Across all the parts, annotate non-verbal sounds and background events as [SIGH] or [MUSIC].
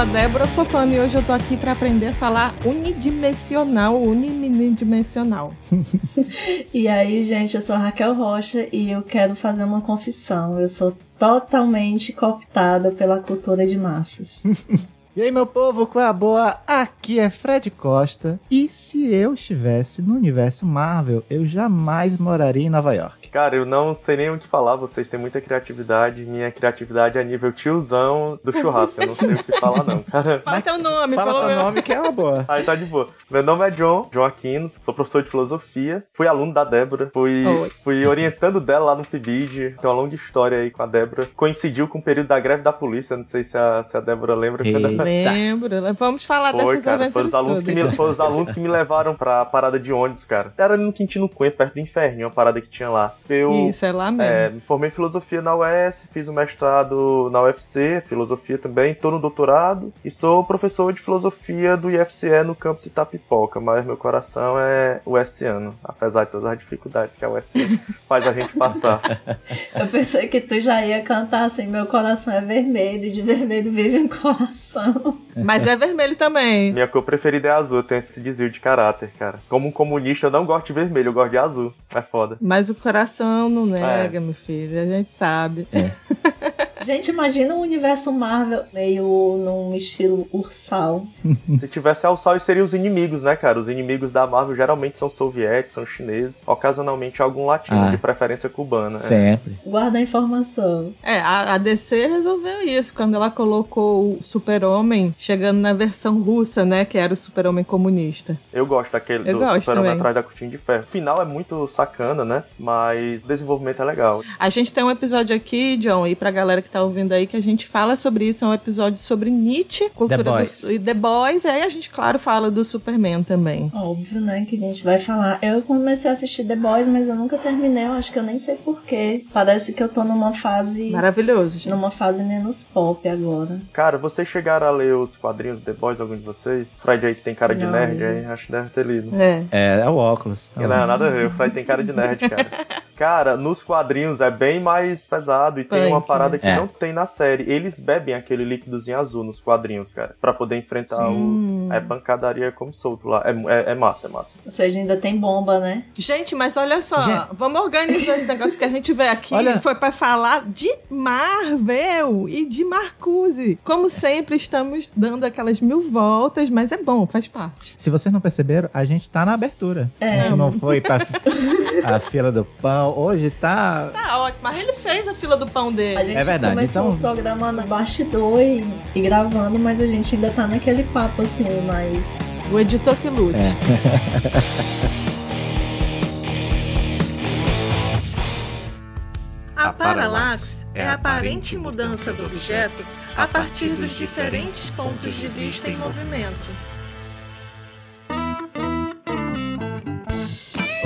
Sou a Débora Fofano e hoje eu tô aqui pra aprender a falar unidimensional, unidimensional. [LAUGHS] E aí, gente, eu sou a Raquel Rocha e eu quero fazer uma confissão. Eu sou totalmente cooptada pela cultura de massas. [LAUGHS] E aí, meu povo, qual é a boa? Aqui é Fred Costa. E se eu estivesse no universo Marvel, eu jamais moraria em Nova York. Cara, eu não sei nem o que falar, vocês têm muita criatividade. Minha criatividade é nível tiozão do churrasco. Eu não sei o que falar, não, cara. Fala teu nome, Fala pelo teu menos. nome que é uma boa. [LAUGHS] Aí tá de boa. Meu nome é John, John Aquino, sou professor de filosofia, fui aluno da Débora, fui, Oi. fui orientando dela lá no PIBID. Tem uma longa história aí com a Débora. Coincidiu com o período da greve da polícia, não sei se a, se a Débora lembra. Eita. Lembro, vamos falar Foi, dessas cara, foram aventuras os, alunos que me, todas. foram os alunos que me levaram pra parada de ônibus, cara. Era ali no Quintino Cunha, perto do Inferno, uma parada que tinha lá. Eu Isso, é lá mesmo. é, me formei em filosofia na UES, fiz o mestrado na UFC, filosofia também, tô no doutorado e sou professor de filosofia do IFCE no campus Itapipoca, mas meu coração é USiano, apesar de todas as dificuldades que a USiano [LAUGHS] faz a gente passar. Eu pensei que tu já ia cantar assim: meu coração é vermelho, de vermelho vive um coração. [LAUGHS] Mas é vermelho também. Minha cor preferida é azul, eu tenho esse desvio de caráter, cara. Como um comunista, eu não gosto de vermelho, eu gosto de azul. É foda. Mas o coração não É. nega, meu filho. A gente sabe. [LAUGHS] Gente, imagina um universo Marvel meio num estilo ursal. Se tivesse Alçal, seriam os inimigos, né, cara? Os inimigos da Marvel geralmente são soviéticos, são chineses, ocasionalmente algum latino, Ah. de preferência cubana. é. Sempre. Guarda a informação. É, a, a DC resolveu isso quando ela colocou o Super-Homem chegando na versão russa, né? Que era o Super-Homem comunista. Eu gosto daquele Eu do gosto Super-Homem atrás da cortina de ferro. O final é muito sacana, né? Mas o desenvolvimento é legal. A gente tem um episódio aqui, John, e pra galera que tá ouvindo aí, que a gente fala sobre isso. É um episódio sobre Nietzsche, cultura The Boys. do, e The Boys. E aí a gente, claro, fala do Superman também. Óbvio, né, que a gente vai falar. Eu comecei a assistir The Boys, mas eu nunca terminei. Eu acho que eu nem sei porquê. Parece que eu tô numa fase. Maravilhoso, gente. Numa fase menos pop agora. Cara, vocês chegaram a ler os quadrinhos do The Boys, algum de vocês? O Fred aí que tem cara de Não, nerd eu- aí, acho que deve ter lido. É. É, é o óculos. Não, nada a ver, o Fred tem cara de nerd, cara. [LAUGHS] Cara, nos quadrinhos é bem mais pesado e tem Punk, uma parada que né? não tem na série. Eles bebem aquele líquidozinho azul nos quadrinhos, cara, Pra poder enfrentar Sim. o. É pancadaria como solto lá. É, é, é massa, é massa. Ou seja, ainda tem bomba, né? Gente, mas olha só, Gente. vamos organizar esse negócio que a gente vê aqui. Olha. Foi pra falar de Marvel e de Marcuse. Como sempre, estamos dando aquelas mil voltas, mas é bom, faz parte. Se vocês não perceberam, a gente tá na abertura. A gente não foi pra [LAUGHS] a fila do pão. Hoje tá. Tá ótimo, mas ele fez a fila do pão A dele. gente É verdade, começou então- o programa no bastidor e, e gravando, mas a gente ainda tá naquele papo assim, mas. O editor que lute. A paralaxe é a aparente mudança do objeto a partir dos diferentes pontos de vista em movimento.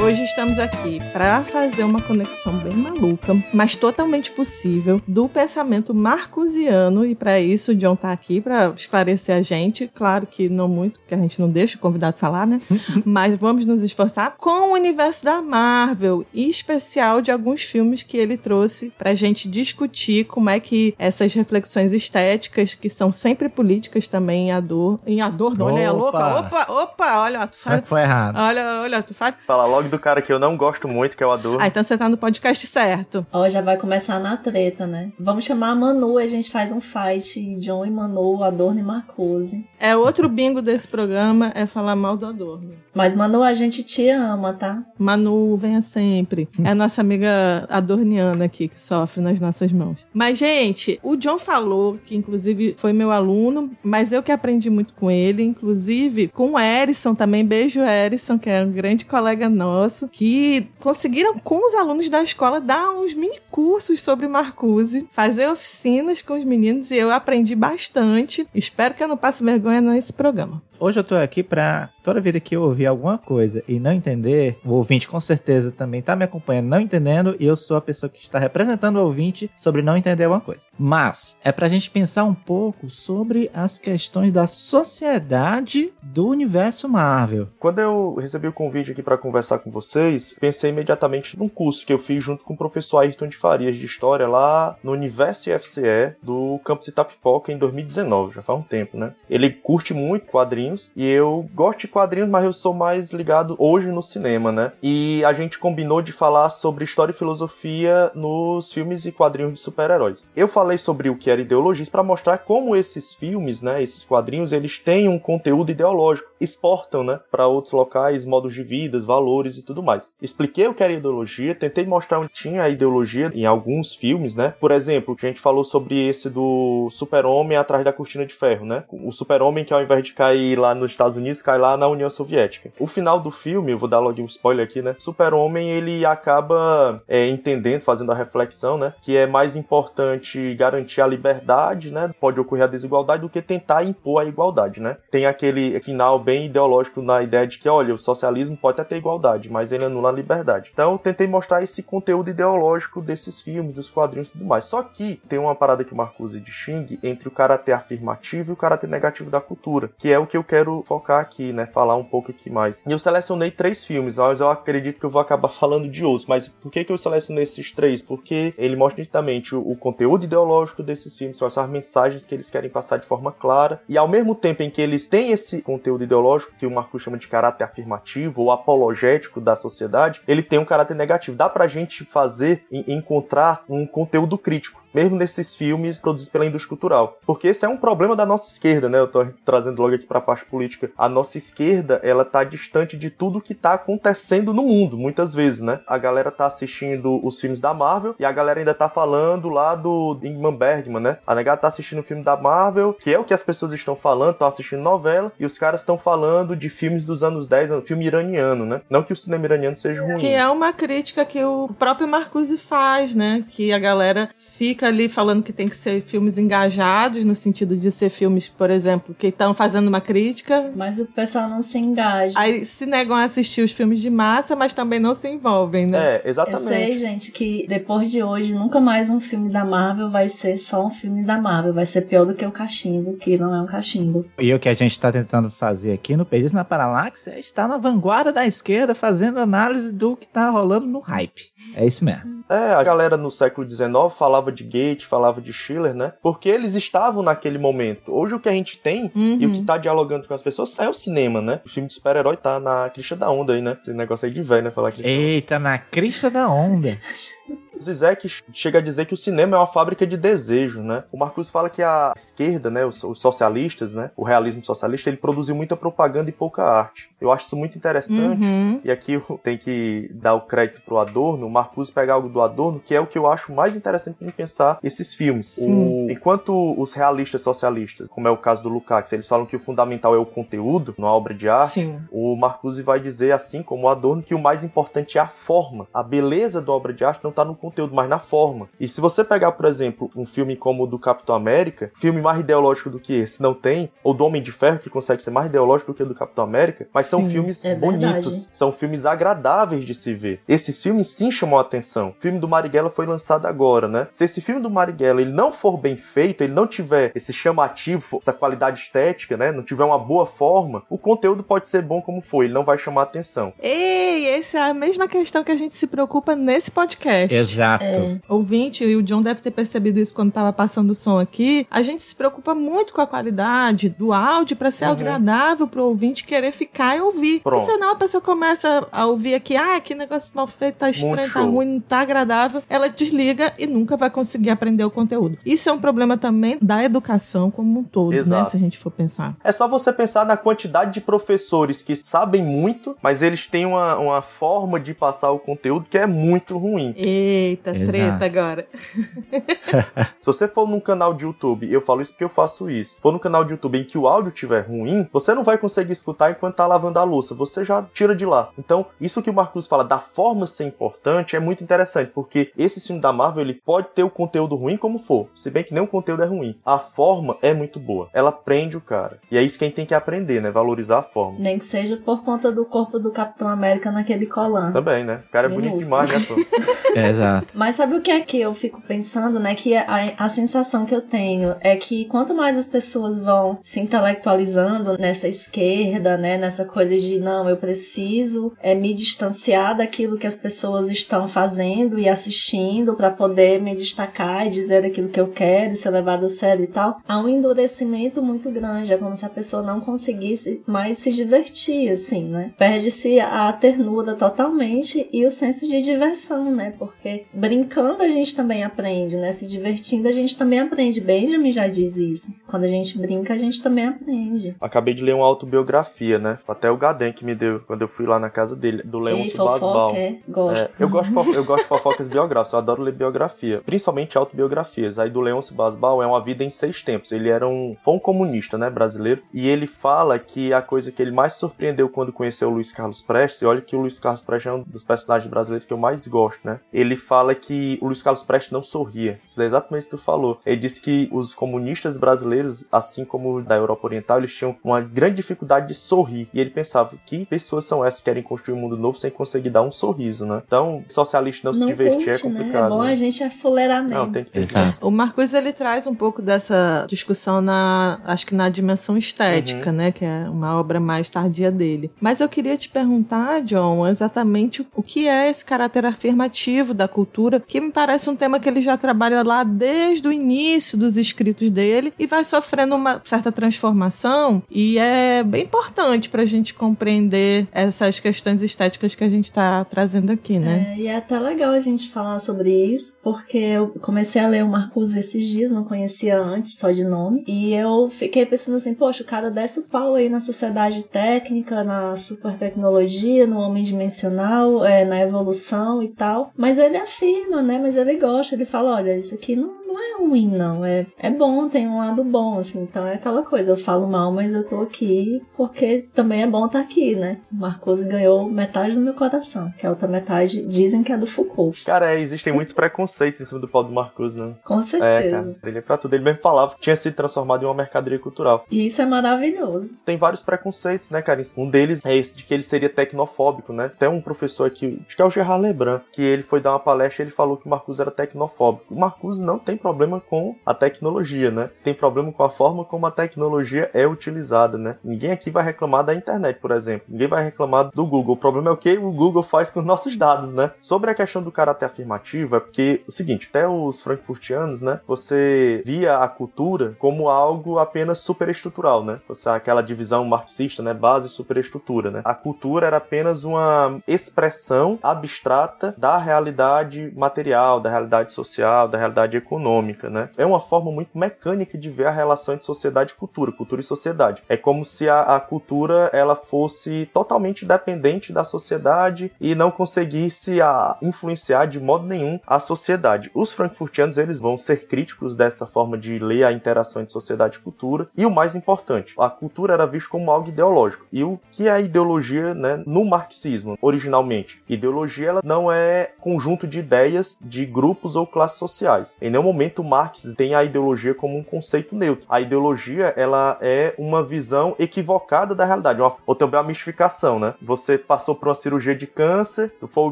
Hoje estamos aqui para fazer uma conexão bem maluca, mas totalmente possível, do pensamento marcusiano. E para isso, o John tá aqui para esclarecer a gente. Claro que não muito, porque a gente não deixa o convidado falar, né? [LAUGHS] mas vamos nos esforçar com o universo da Marvel, e especial de alguns filmes que ele trouxe pra gente discutir como é que essas reflexões estéticas, que são sempre políticas também, em a dor. Em a dor, não, olha aí, a louca. Opa! Opa, opa, olha, tu fala. foi errado. Olha, olha, tu faz. Fala logo do cara que eu não gosto muito, que é o Adorno. Ah, então você tá no podcast certo. Ó, já vai começar na treta, né? Vamos chamar a Manu e a gente faz um fight. John e Manu, Adorno e Marcose. É outro bingo desse programa é falar mal do Adorno. Mas, Manu, a gente te ama, tá? Manu, venha sempre. É a nossa amiga adorniana aqui que sofre nas nossas mãos. Mas, gente, o John falou, que inclusive foi meu aluno, mas eu que aprendi muito com ele, inclusive com o Erison também. Beijo, Erison, que é um grande colega nosso, que conseguiram com os alunos da escola dar uns mini cursos sobre Marcuse, fazer oficinas com os meninos e eu aprendi bastante. Espero que eu não passe vergonha nesse programa. Hoje eu tô aqui pra toda vida que eu ouvir alguma coisa e não entender, o ouvinte com certeza também tá me acompanhando não entendendo e eu sou a pessoa que está representando o ouvinte sobre não entender alguma coisa. Mas é pra gente pensar um pouco sobre as questões da sociedade do universo Marvel. Quando eu recebi o convite aqui para conversar com vocês, pensei imediatamente num curso que eu fiz junto com o professor Ayrton de Farias de História lá no Universo IFCE do Campus Itapipoca em 2019, já faz um tempo, né? Ele curte muito quadrinhos e eu gosto de quadrinhos, mas eu sou mais ligado hoje no cinema, né? E a gente combinou de falar sobre história e filosofia nos filmes e quadrinhos de super-heróis. Eu falei sobre o que era ideologia para mostrar como esses filmes, né, esses quadrinhos, eles têm um conteúdo ideológico, exportam, né, para outros locais, modos de vida, valores e tudo mais. Expliquei o que era ideologia, tentei mostrar onde tinha a ideologia em alguns filmes, né? Por exemplo, a gente falou sobre esse do Super-Homem atrás da cortina de ferro, né? O Super-Homem que ao invés de cair lá nos Estados Unidos, cai lá na União Soviética. O final do filme, eu vou dar logo um spoiler aqui, né? Super-Homem ele acaba é, entendendo, fazendo a reflexão, né? Que é mais importante garantir a liberdade, né? Pode ocorrer a desigualdade do que tentar impor a igualdade, né? Tem aquele final bem ideológico na ideia de que, olha, o socialismo pode até ter igualdade, mas ele anula a liberdade. Então eu tentei mostrar esse conteúdo ideológico desses filmes, dos quadrinhos e tudo mais. Só que tem uma parada que o Marcuse distingue entre o caráter afirmativo e o caráter negativo da cultura, que é o que eu quero focar aqui, né? Falar um pouco aqui mais. E eu selecionei três filmes, mas eu acredito que eu vou acabar [LAUGHS] falando de outros. Mas por que, que eu selecionei esses três? Porque ele mostra nitidamente o, o conteúdo ideológico desses filmes, são as mensagens que eles querem passar de forma clara, e ao mesmo tempo em que eles têm esse conteúdo ideológico, que o Marcos chama de caráter afirmativo ou apologético da sociedade, ele tem um caráter negativo. Dá pra gente fazer, encontrar um conteúdo crítico mesmo nesses filmes produzidos pela indústria cultural. Porque esse é um problema da nossa esquerda, né? Eu tô trazendo logo aqui para a parte política. A nossa esquerda, ela tá distante de tudo que tá acontecendo no mundo, muitas vezes, né? A galera tá assistindo os filmes da Marvel e a galera ainda tá falando lá do Ingmar Bergman, né? A negada tá assistindo o filme da Marvel, que é o que as pessoas estão falando, estão assistindo novela, e os caras estão falando de filmes dos anos 10, filme iraniano, né? Não que o cinema iraniano seja ruim. Que é uma crítica que o próprio Marcuse faz, né? Que a galera fica fica ali falando que tem que ser filmes engajados, no sentido de ser filmes, por exemplo, que estão fazendo uma crítica. Mas o pessoal não se engaja. Aí se negam a assistir os filmes de massa, mas também não se envolvem, né? É, exatamente. Eu sei, gente, que depois de hoje, nunca mais um filme da Marvel vai ser só um filme da Marvel. Vai ser pior do que o cachimbo, que não é um cachimbo. E o que a gente está tentando fazer aqui no Perdidos na Paralaxe é estar na vanguarda da esquerda fazendo análise do que tá rolando no hype. É isso mesmo. É, a galera no século XIX falava de Goethe, falava de Schiller, né? Porque eles estavam naquele momento. Hoje o que a gente tem uhum. e o que tá dialogando com as pessoas é o cinema, né? O filme de super-herói tá na crista da onda aí, né? Esse negócio aí de velho, né? Falar crista Eita, na crista da onda. [LAUGHS] Zizek chega a dizer que o cinema é uma fábrica de desejo, né? O Marcus fala que a esquerda, né, os, os, socialistas, né, o realismo socialista, ele produziu muita propaganda e pouca arte. Eu acho isso muito interessante. Uhum. E aqui eu [LAUGHS] tenho que dar o crédito pro Adorno, o Marcus pega algo do Adorno, que é o que eu acho mais interessante para pensar esses filmes. O, enquanto os realistas socialistas, como é o caso do Lukács, eles falam que o fundamental é o conteúdo numa obra de arte, Sim. o Marcuse vai dizer, assim como o Adorno, que o mais importante é a forma. A beleza da obra de arte não está no conteúdo, mas na forma. E se você pegar, por exemplo, um filme como o do Capitão América, filme mais ideológico do que esse não tem, ou do Homem de Ferro, que consegue ser mais ideológico do que o do Capitão América, mas são filmes é bonitos, são filmes agradáveis de se ver. Esses filmes sim chamam a atenção. O filme do Marighella foi lançado agora, né? Se esse filme do Marighella ele não for bem feito, ele não tiver esse chamativo, essa qualidade estética, né? Não tiver uma boa forma, o conteúdo pode ser bom como foi, ele não vai chamar atenção. Ei, essa é a mesma questão que a gente se preocupa nesse podcast. Exato. É. Ouvinte, e o John deve ter percebido isso quando estava passando o som aqui, a gente se preocupa muito com a qualidade do áudio para ser uhum. agradável pro ouvinte querer ficar e ouvir. Pronto. Porque senão a pessoa começa a ouvir aqui, ah, que negócio mal feito, tá estranho, tá ruim, não tá agradável, ela desliga e nunca vai conseguir aprender o conteúdo. Isso é um problema também da educação como um todo, né, Exato. né? Se a gente for pensar. É só você pensar na quantidade de professores que sabem muito, mas eles têm uma, uma forma de passar o conteúdo que é muito ruim. E Eita, Exato. treta agora. [LAUGHS] Se você for num canal de YouTube, eu falo isso porque eu faço isso. For no canal de YouTube em que o áudio estiver ruim, você não vai conseguir escutar enquanto tá lavando a louça. Você já tira de lá. Então, isso que o Marcos fala da forma ser importante é muito interessante, porque esse filme da Marvel ele pode ter o conteúdo ruim como for, se bem que nem o conteúdo é ruim. A forma é muito boa. Ela prende o cara. E é isso que a gente tem que aprender, né? Valorizar a forma. Nem que seja por conta do corpo do Capitão América naquele colar. Também, né? O cara é bonito demais, né? pô? [LAUGHS] [LAUGHS] Exato. Mas sabe o que é que eu fico pensando, né? Que a, a sensação que eu tenho é que quanto mais as pessoas vão se intelectualizando nessa esquerda, né? Nessa coisa de não, eu preciso é, me distanciar daquilo que as pessoas estão fazendo e assistindo para poder me destacar e dizer aquilo que eu quero ser levado a sério e tal. Há um endurecimento muito grande. É como se a pessoa não conseguisse mais se divertir, assim, né? Perde-se a ternura totalmente e o senso de diversão, né? Porque brincando a gente também aprende, né? Se divertindo a gente também aprende. Benjamin já diz isso. Quando a gente brinca, a gente também aprende. Acabei de ler uma autobiografia, né? Até o Gaden que me deu quando eu fui lá na casa dele, do Leôncio Basbal. é? Gosto. É, eu, gosto, eu gosto de fofocas biográficas, eu adoro ler biografia, principalmente autobiografias. Aí do Leôncio Basbal é uma vida em seis tempos. Ele era um, foi um comunista, né, brasileiro, e ele fala que a coisa que ele mais surpreendeu quando conheceu o Luiz Carlos Prestes, e olha que o Luiz Carlos Prestes é um dos personagens brasileiros que eu mais gosto, né? Ele fala que o Luiz Carlos Prestes não sorria. Isso é exatamente o que tu falou. Ele disse que os comunistas brasileiros, assim como da Europa Oriental, eles tinham uma grande dificuldade de sorrir. E ele pensava que pessoas são essas que querem construir um mundo novo sem conseguir dar um sorriso, né? Então, socialista não, se Não divertir curte, é né? É complicado. bom né? a gente afuleirar mesmo. Não, tem que ter. O Marcos ele traz um pouco dessa discussão na, acho que na dimensão estética, né, que é uma obra mais tardia dele. Mas eu queria te perguntar, John, exatamente o que é esse caráter afirmativo da cultura, que me parece um tema que ele já trabalha lá desde o início dos escritos dele e vai sofrendo uma certa transformação e é bem importante para a gente compreender essas questões estéticas que a gente está trazendo aqui, né? É, e é até legal a gente falar sobre isso, porque eu comecei a ler o Marcuse esses dias, não conhecia antes, só de nome, e eu fiquei pensando assim, poxa, o cara desce o pau aí na sociedade técnica, na super tecnologia, no homem dimensional, é, na evolução e tal, mas ele afirma, né, mas ele gosta, ele fala, olha, isso aqui não, não é ruim, não, é, é bom, tem um lado bom, assim, então é aquela coisa, eu falo mal, mas eu tô aqui porque também é bom estar aqui, né, o Marcuse ganhou metade do meu coração, que a outra metade dizem que é do Foucault. Cara, é, existem muitos preconceitos em cima do pau do Marcos, né? Com É, certeza. cara. Ele é pra tudo. Ele mesmo falava que tinha sido transformado em uma mercadoria cultural. E isso é maravilhoso. Tem vários preconceitos, né, cara? Um deles é esse de que ele seria tecnofóbico, né? Tem um professor aqui, acho que é o Gerard Lebrun, que ele foi dar uma palestra e ele falou que o Marcuse era tecnofóbico. O Marcuse não tem problema com a tecnologia, né? Tem problema com a forma como a tecnologia é utilizada, né? Ninguém aqui vai reclamar da internet, por exemplo. Ninguém vai reclamar do Google. O problema é o que o Google faz com os nossos dados, né? Sobre a questão do caráter afirmativo, é porque o seguinte, até os frankfurtianos, né? Você via a cultura como algo apenas superestrutural, né? Você aquela divisão marxista, né? Base e superestrutura, né? A cultura era apenas uma expressão abstrata da realidade material, da realidade social, da realidade econômica, né? É uma forma muito mecânica de ver a relação entre sociedade e cultura, cultura e sociedade. É como se a, a cultura ela fosse totalmente dependente da sociedade e não conseguisse a, influenciar de modo nenhum a sociedade. Os frankfurtianos eles vão ser críticos dessa forma de ler a interação entre sociedade e cultura. E o mais importante, a cultura era vista como algo ideológico. E o que é a ideologia, né, no marxismo, originalmente? Ideologia ela não é conjunto de ideias de grupos ou classes sociais. Em nenhum momento Marx tem a ideologia como um conceito neutro. A ideologia ela é uma visão equivocada da realidade, uma, ou também uma mistificação, né? Você passou por uma cirurgia de câncer, foi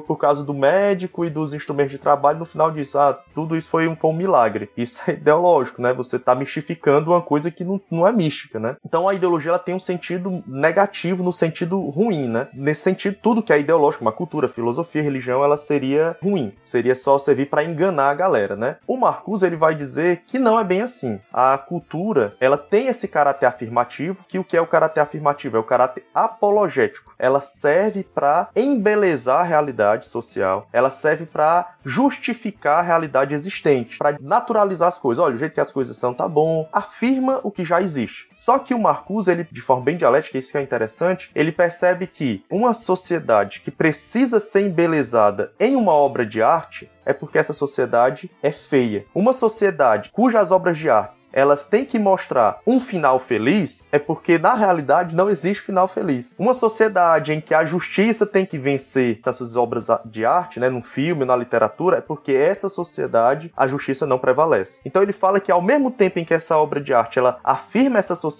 por causa do médico e dos instrumentos de trabalho, no final disso, ah, tudo isso foi um, foi um milagre. Isso é ideológico, né? Você está mistificando uma coisa que não, não é mística, né? Então a ideologia ela tem um sentido negativo no sentido ruim, né? Nesse sentido, tudo que é ideológico, uma cultura, filosofia, religião, ela seria ruim. Seria só servir para enganar a galera, né? O Marcuse ele vai dizer que não é bem assim. A cultura, ela tem esse caráter afirmativo, que o que é o caráter afirmativo? É o caráter apologético. Ela serve para embelezar a realidade social, ela serve para justificar a realidade existente, para naturalizar as coisas. Olha, o jeito que as coisas são tá bom, afirma o que já existe. Só que o Marcuse, ele de forma bem dialética, isso que é interessante, ele percebe que uma sociedade que precisa ser embelezada em uma obra de arte, é porque essa sociedade é feia. Uma sociedade cujas obras de arte elas têm que mostrar um final feliz é porque na realidade não existe final feliz. Uma sociedade em que a justiça tem que vencer nessas obras de arte, né, num filme, na literatura, é porque essa sociedade a justiça não prevalece. Então ele fala que ao mesmo tempo em que essa obra de arte ela afirma essa sociedade,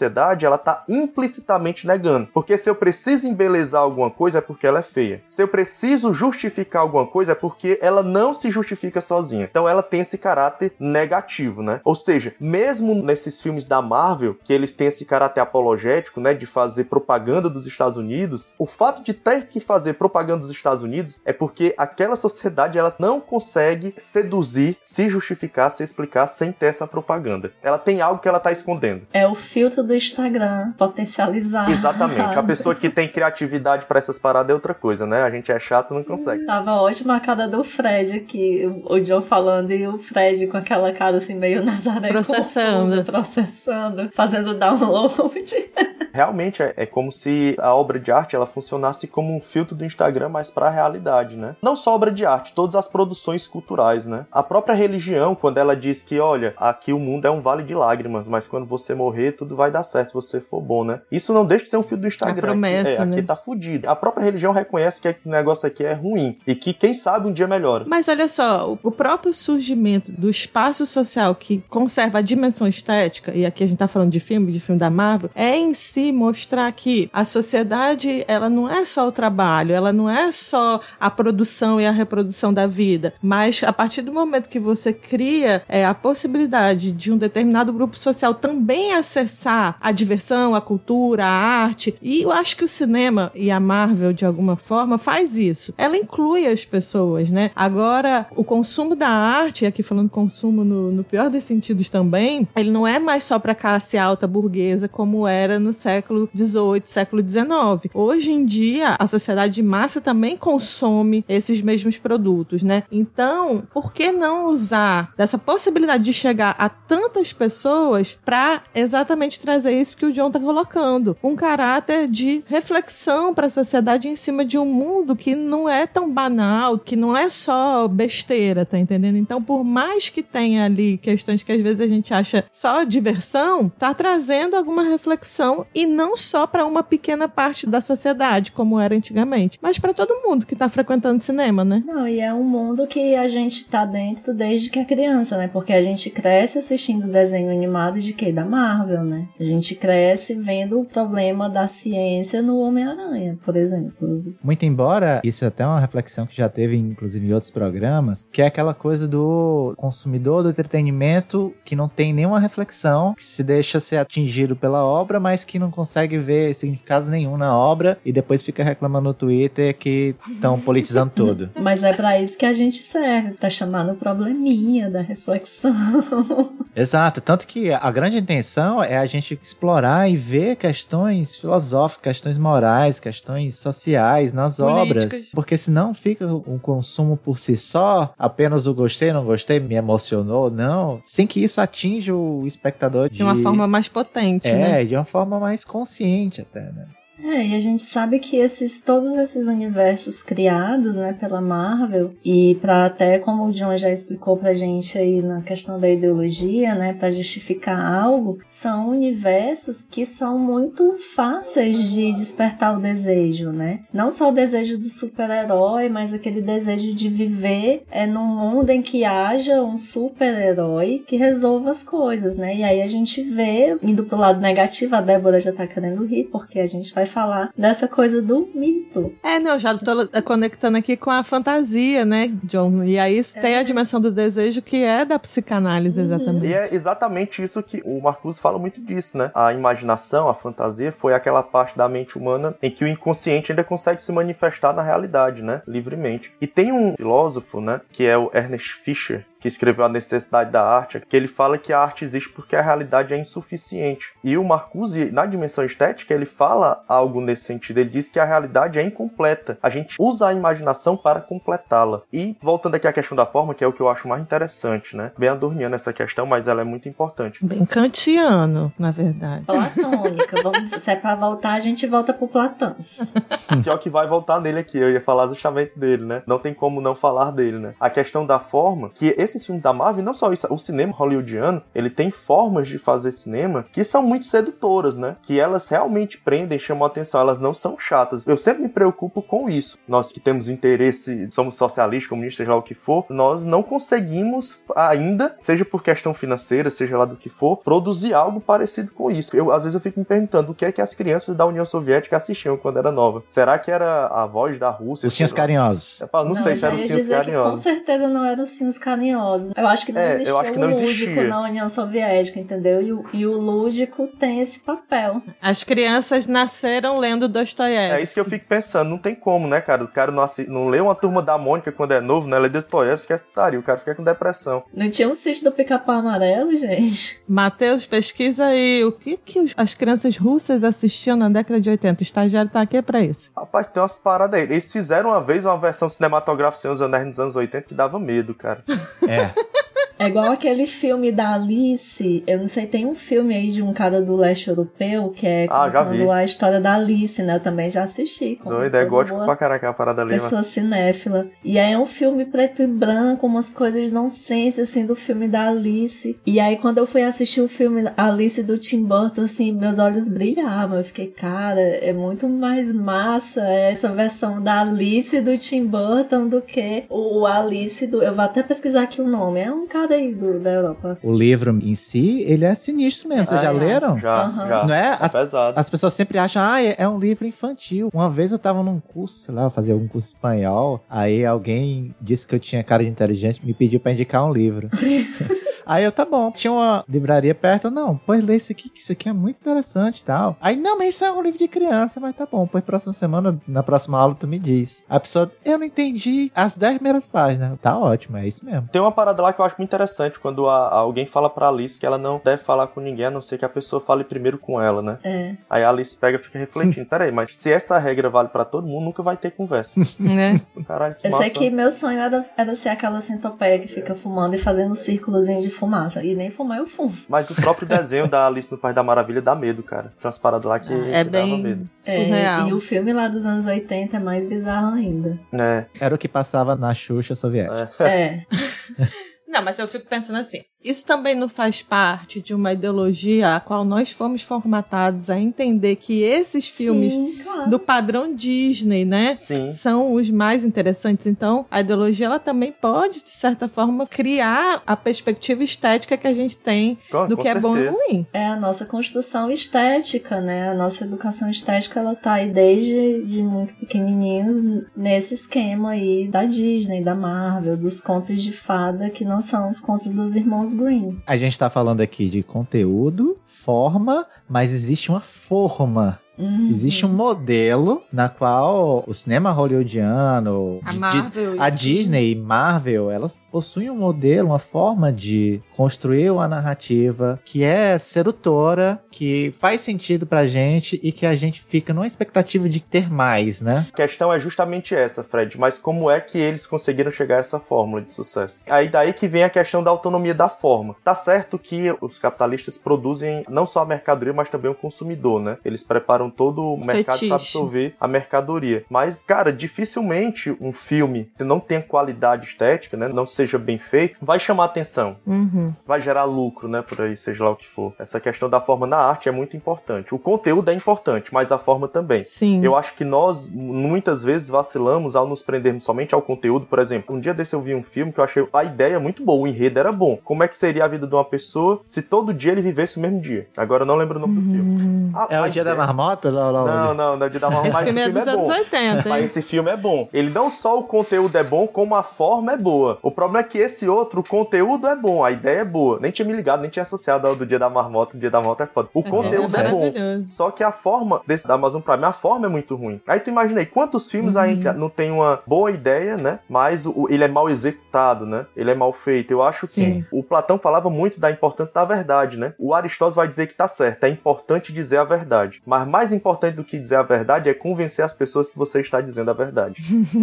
ela está implicitamente negando. Porque se eu preciso embelezar alguma coisa é porque ela é feia. Se eu preciso justificar alguma coisa é porque ela não se justifica sozinha. Então ela tem esse caráter negativo, né? Ou seja, mesmo nesses filmes da Marvel, que eles têm esse caráter apologético, né, de fazer propaganda dos Estados Unidos, o fato de ter que fazer propaganda dos Estados Unidos é porque aquela sociedade ela não consegue seduzir, se justificar, se explicar sem ter essa propaganda. Ela tem algo que ela está escondendo. É o filtro do Instagram potencializado. Exatamente. A pessoa que tem criatividade para essas paradas é outra coisa, né? A gente é chato, não consegue. Tava ótima a cara do Fred aqui, o John falando e o Fred com aquela cara assim meio Nazaré processando, confusa, processando, fazendo download. [LAUGHS] Realmente é, é, como se a obra de arte ela funcionasse como um filtro do Instagram, mas para a realidade, né? Não só obra de arte, todas as produções culturais, né? A própria religião, quando ela diz que, olha, aqui o mundo é um vale de lágrimas, mas quando você morrer, tudo vai dar certo se você for bom, né? Isso não deixa de ser um filtro do Instagram. A promessa, é, né? aqui tá fudido. A própria religião reconhece que o negócio aqui é ruim e que quem sabe um dia melhora. Mas olha só, o próprio surgimento do espaço social que conserva a dimensão estética, e aqui a gente tá falando de filme, de filme da Marvel, é em si mostrar que a sociedade, ela não é só o trabalho, ela não é só a produção e a reprodução da vida, mas a partir do momento que você cria é, a possibilidade de um determinado grupo social também acessar a diversão, a cultura, a arte, e eu acho que o cinema e a Marvel, de alguma forma, faz isso. Ela inclui as pessoas, né? Agora, o consumo da arte, aqui falando consumo no, no pior dos sentidos também, ele não é mais só para classe alta burguesa como era no século XVIII, século XIX. Hoje em dia, a sociedade de massa também consome esses mesmos produtos, né? Então, por que não usar dessa possibilidade de chegar a tantas pessoas para exatamente trazer isso que o John tá colocando? Um caráter de reflexão para a sociedade em cima de um mundo que não é tão banal, que não é só besteira, tá entendendo? Então, por mais que tenha ali questões que às vezes a gente acha só diversão, tá trazendo alguma reflexão e não só para uma pequena parte da sociedade, como era antigamente, mas para todo mundo que tá frequentando cinema, né? Não, e é um mundo que a gente tá dentro desde que é criança, né? Porque a gente cresce assistindo desenho animado de quê? Da Marvel, né? A gente cresce vendo o problema da ciência no Homem-Aranha, por exemplo. Muito embora isso é até uma reflexão que já teve, inclusive, em outros programas, que é aquela coisa do consumidor do entretenimento que não tem nenhuma reflexão, que se deixa ser atingido pela obra, mas que não consegue ver significado nenhum na obra e depois fica reclamando no Twitter que estão politizando [LAUGHS] tudo. Mas é para isso que a gente serve, tá chamando o probleminha da reflexão. Exato, tanto que a grande intenção é a gente explorar e ver questões filosóficas, questões morais, questões sociais nas Políticas. obras, porque senão fica um consumo por si só, apenas o gostei, não gostei, me emocionou, não, sem que isso atinja o espectador de, De uma forma mais potente, é, né? de uma forma mais consciente até, né? É, e a gente sabe que esses todos esses universos criados, né, pela Marvel e para até como o John já explicou pra gente aí na questão da ideologia, né, para justificar algo, são universos que são muito fáceis de despertar o desejo, né? Não só o desejo do super-herói, mas aquele desejo de viver é num mundo em que haja um super-herói que resolva as coisas, né? E aí a gente vê indo pro lado negativo, a Débora já tá querendo rir porque a gente vai falar dessa coisa do mito. É, não, já tô conectando aqui com a fantasia, né, John? E aí tem a dimensão do desejo que é da psicanálise, exatamente. E é exatamente isso que o Marcus fala muito disso, né? A imaginação, a fantasia, foi aquela parte da mente humana em que o inconsciente ainda consegue se manifestar na realidade, né? Livremente. E tem um filósofo, né? Que é o Ernest Fischer, que escreveu A Necessidade da Arte, que ele fala que a arte existe porque a realidade é insuficiente. E o Marcuse, na dimensão estética, ele fala algo nesse sentido. Ele diz que a realidade é incompleta. A gente usa a imaginação para completá-la. E voltando aqui à questão da forma, que é o que eu acho mais interessante, né? Bem adorniana essa questão, mas ela é muito importante. Bem kantiano, na verdade. Platônica. Vamos, se é pra voltar, a gente volta pro Platão. que é o que vai voltar nele aqui. Eu ia falar justamente dele, né? Não tem como não falar dele, né? A questão da forma, que esses filmes da Marvel, não só isso, o cinema hollywoodiano, ele tem formas de fazer cinema que são muito sedutoras, né? Que elas realmente prendem, chamam a atenção, elas não são chatas. Eu sempre me preocupo com isso. Nós que temos interesse, somos socialistas, comunistas, lá o que for, nós não conseguimos ainda, seja por questão financeira, seja lá do que for, produzir algo parecido com isso. Eu, às vezes eu fico me perguntando o que é que as crianças da União Soviética assistiam quando era nova. Será que era a voz da Rússia? Ursinhos carinhosos. Eu falo, não, sei se eram ursinhos carinhosos. com certeza não eram ursinhos carinhosos. Eu acho que não É, eu existia acho que o não lúdico existia. na União Soviética, entendeu? E o, e o lúdico tem esse papel. As crianças nasceram lendo Dostoiévski. É isso que eu fico pensando, não tem como, né, cara? O cara não, assi- não lê uma turma da Mônica quando é novo, né? Lê Dostoiévski, que é putaria, o cara fica com depressão. Não tinha um sítio do pica-pau amarelo, gente? [LAUGHS] Matheus, pesquisa aí o que, que as crianças russas assistiam na década de 80. O estagiário tá aqui pra isso. Rapaz, tem umas paradas aí. Eles fizeram uma vez uma versão cinematográfica sem os anéis nos anos 80 que dava medo, cara. [LAUGHS] É. [LAUGHS] É igual aquele filme da Alice. Eu não sei, tem um filme aí de um cara do leste europeu que é Ah, contando a história da Alice, né? Eu também já assisti. Doido, é gótico boa pra caraca a parada ali. Pessoa cinéfila. E aí é um filme preto e branco, umas coisas nonsense, assim, do filme da Alice. E aí, quando eu fui assistir o filme Alice do Tim Burton, assim, meus olhos brilhavam. Eu fiquei, cara, é muito mais massa essa versão da Alice do Tim Burton do que o Alice do. Eu vou até pesquisar aqui o nome. É um cara aí do, da Europa. O livro em si, ele é sinistro mesmo. Vocês Ah, já é. leram? Já, Aham. já. Não é? É As, pesado. as pessoas sempre acham, ah, é, é um livro infantil. Uma vez eu tava num curso, sei lá, eu fazia algum curso espanhol, aí alguém disse que eu tinha cara de inteligente, me pediu pra indicar um livro. [LAUGHS] Aí eu, tá bom. Tinha uma livraria perto. Não, pois lê isso aqui, que isso aqui é muito interessante e tal. Aí, não, mas isso é um livro de criança, mas tá bom. Pois próxima semana, na próxima aula, tu me diz. A pessoa, eu não entendi as 10 primeiras páginas. Tá ótimo, é isso mesmo. Tem uma parada lá que eu acho muito interessante, quando a- alguém fala pra Alice que ela não deve falar com ninguém, a não ser que a pessoa fale primeiro com ela, né? É. Aí a Alice pega e fica refletindo, [LAUGHS] peraí, mas se essa regra vale pra todo mundo, nunca vai ter conversa. [LAUGHS] Né? Caralho, que Eu massa. sei que meu sonho era, era ser aquela centopeia que fica fumando e fazendo um círculozinho de fumaça. E nem fumar eu fumo. Mas o próprio [LAUGHS] desenho da Alice no País da Maravilha dá medo, cara. Tinha umas paradas lá que, É dava bem medo. É, e o filme lá dos anos 80 é mais bizarro ainda. É, Era o que passava na Xuxa soviética. É. [LAUGHS] Não, mas eu fico pensando assim, isso também não faz parte de uma ideologia a qual nós fomos formatados a entender que esses filmes Sim, claro. do padrão Disney, né? sim. São os mais interessantes. Então, a ideologia ela também pode, de certa forma, criar a perspectiva estética que a gente tem Com- do que é bom e certeza. ruim. É a nossa construção estética, né? A nossa educação estética, ela tá aí desde de muito pequenininhos nesse esquema aí da Disney, da Marvel, dos contos de fada que não são os contos dos irmãos Green. A gente tá falando aqui de conteúdo, forma, mas existe uma forma. Uhum. Existe um modelo na qual o cinema hollywoodiano, A Marvel. a Disney e Marvel, elas possuem um modelo, uma forma de construir uma narrativa que é sedutora, que faz sentido pra gente e que a gente fica numa expectativa de ter mais, né? A questão é justamente essa, Fred. Mas como é que eles conseguiram chegar a essa fórmula de sucesso? Aí daí que vem a questão da autonomia da forma. Tá certo que os capitalistas produzem não só a mercadoria, mas também o consumidor, né? Eles preparam todo o mercado Fetiche. para absorver a mercadoria. Mas, cara, dificilmente um filme que não tenha qualidade estética, né? Não seja bem feito, vai chamar atenção. Uhum. vai gerar lucro, né, por aí, seja lá o que for. Essa questão da forma na arte é muito importante. O conteúdo é importante, mas a forma também. Sim. Eu acho que nós muitas vezes vacilamos ao nos prendermos somente ao conteúdo. Por exemplo, um dia desse eu vi um filme que eu achei a ideia muito boa, o enredo era bom. Como é que seria a vida de uma pessoa se todo dia ele vivesse o mesmo dia? Agora eu não lembro o nome do filme. Hum. A- É a o dia da ideia- marmota? Marmota? Não, não. Não, não, não é o Dia da Marmota. Esse mas filme é esse dos filme é anos bom. 80, Mas esse filme é bom. Ele não só o conteúdo é bom, como a forma é boa. O problema é que esse outro, o conteúdo é bom, a ideia é boa. Nem tinha me ligado, nem tinha associado ao do Dia da Marmota. O Dia da Marmota é foda. O conteúdo é, bom. maravilhoso. Só que a forma desse da Amazon Prime, a forma é muito ruim. Aí tu imagina aí, quantos filmes Uhum. aí não tem uma boa ideia, né? Mas o, ele é mal executado, né? Ele é mal feito. Eu acho Sim. que o Platão falava muito da importância da verdade, né? O Aristóteles vai dizer que tá certo, é importante dizer a verdade. Mas mais importante do que dizer a verdade é convencer as pessoas que você está dizendo a verdade.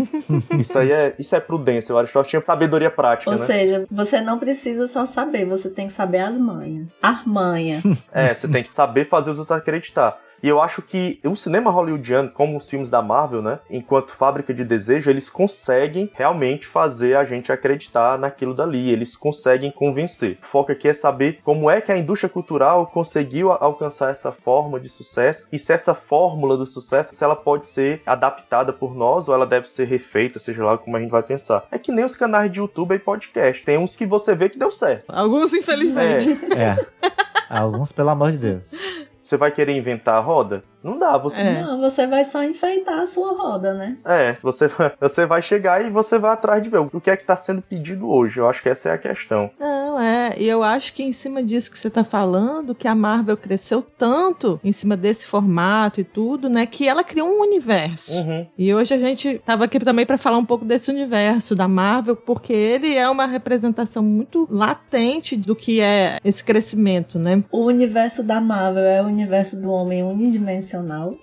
[LAUGHS] isso aí é, isso é prudência. O Aristóteles tinha sabedoria prática, Ou né? seja, você não precisa só saber, você tem que saber as manhas. Armanha. É, você tem que saber fazer os outros acreditar. E eu acho que o cinema hollywoodiano, como os filmes da Marvel, né, enquanto fábrica de desejo, eles conseguem realmente fazer a gente acreditar naquilo dali, eles conseguem convencer. O foco aqui é saber como é que a indústria cultural conseguiu alcançar essa forma de sucesso e se essa fórmula do sucesso, se ela pode ser adaptada por nós ou ela deve ser refeita, seja lá como a gente vai pensar. É que nem os canais de YouTube e podcast, tem uns que você vê que deu certo. Alguns, infelizmente. É, É. Alguns, pelo amor de Deus. [LAUGHS] você vai querer inventar a roda? Não dá, você É. Não, você vai só enfeitar a sua roda, né? É, você, vai- [LAUGHS] você vai chegar e você vai atrás de ver o que é que está sendo pedido hoje. Eu acho que essa é a questão. Não, é. E eu acho que em cima disso que você tá falando, que a Marvel cresceu tanto em cima desse formato e tudo, né? Que ela criou um universo. Uhum. E hoje a gente tava aqui também para falar um pouco desse universo da Marvel, porque ele é uma representação muito latente do que é esse crescimento, né? O universo da Marvel é o universo do homem unidimensional.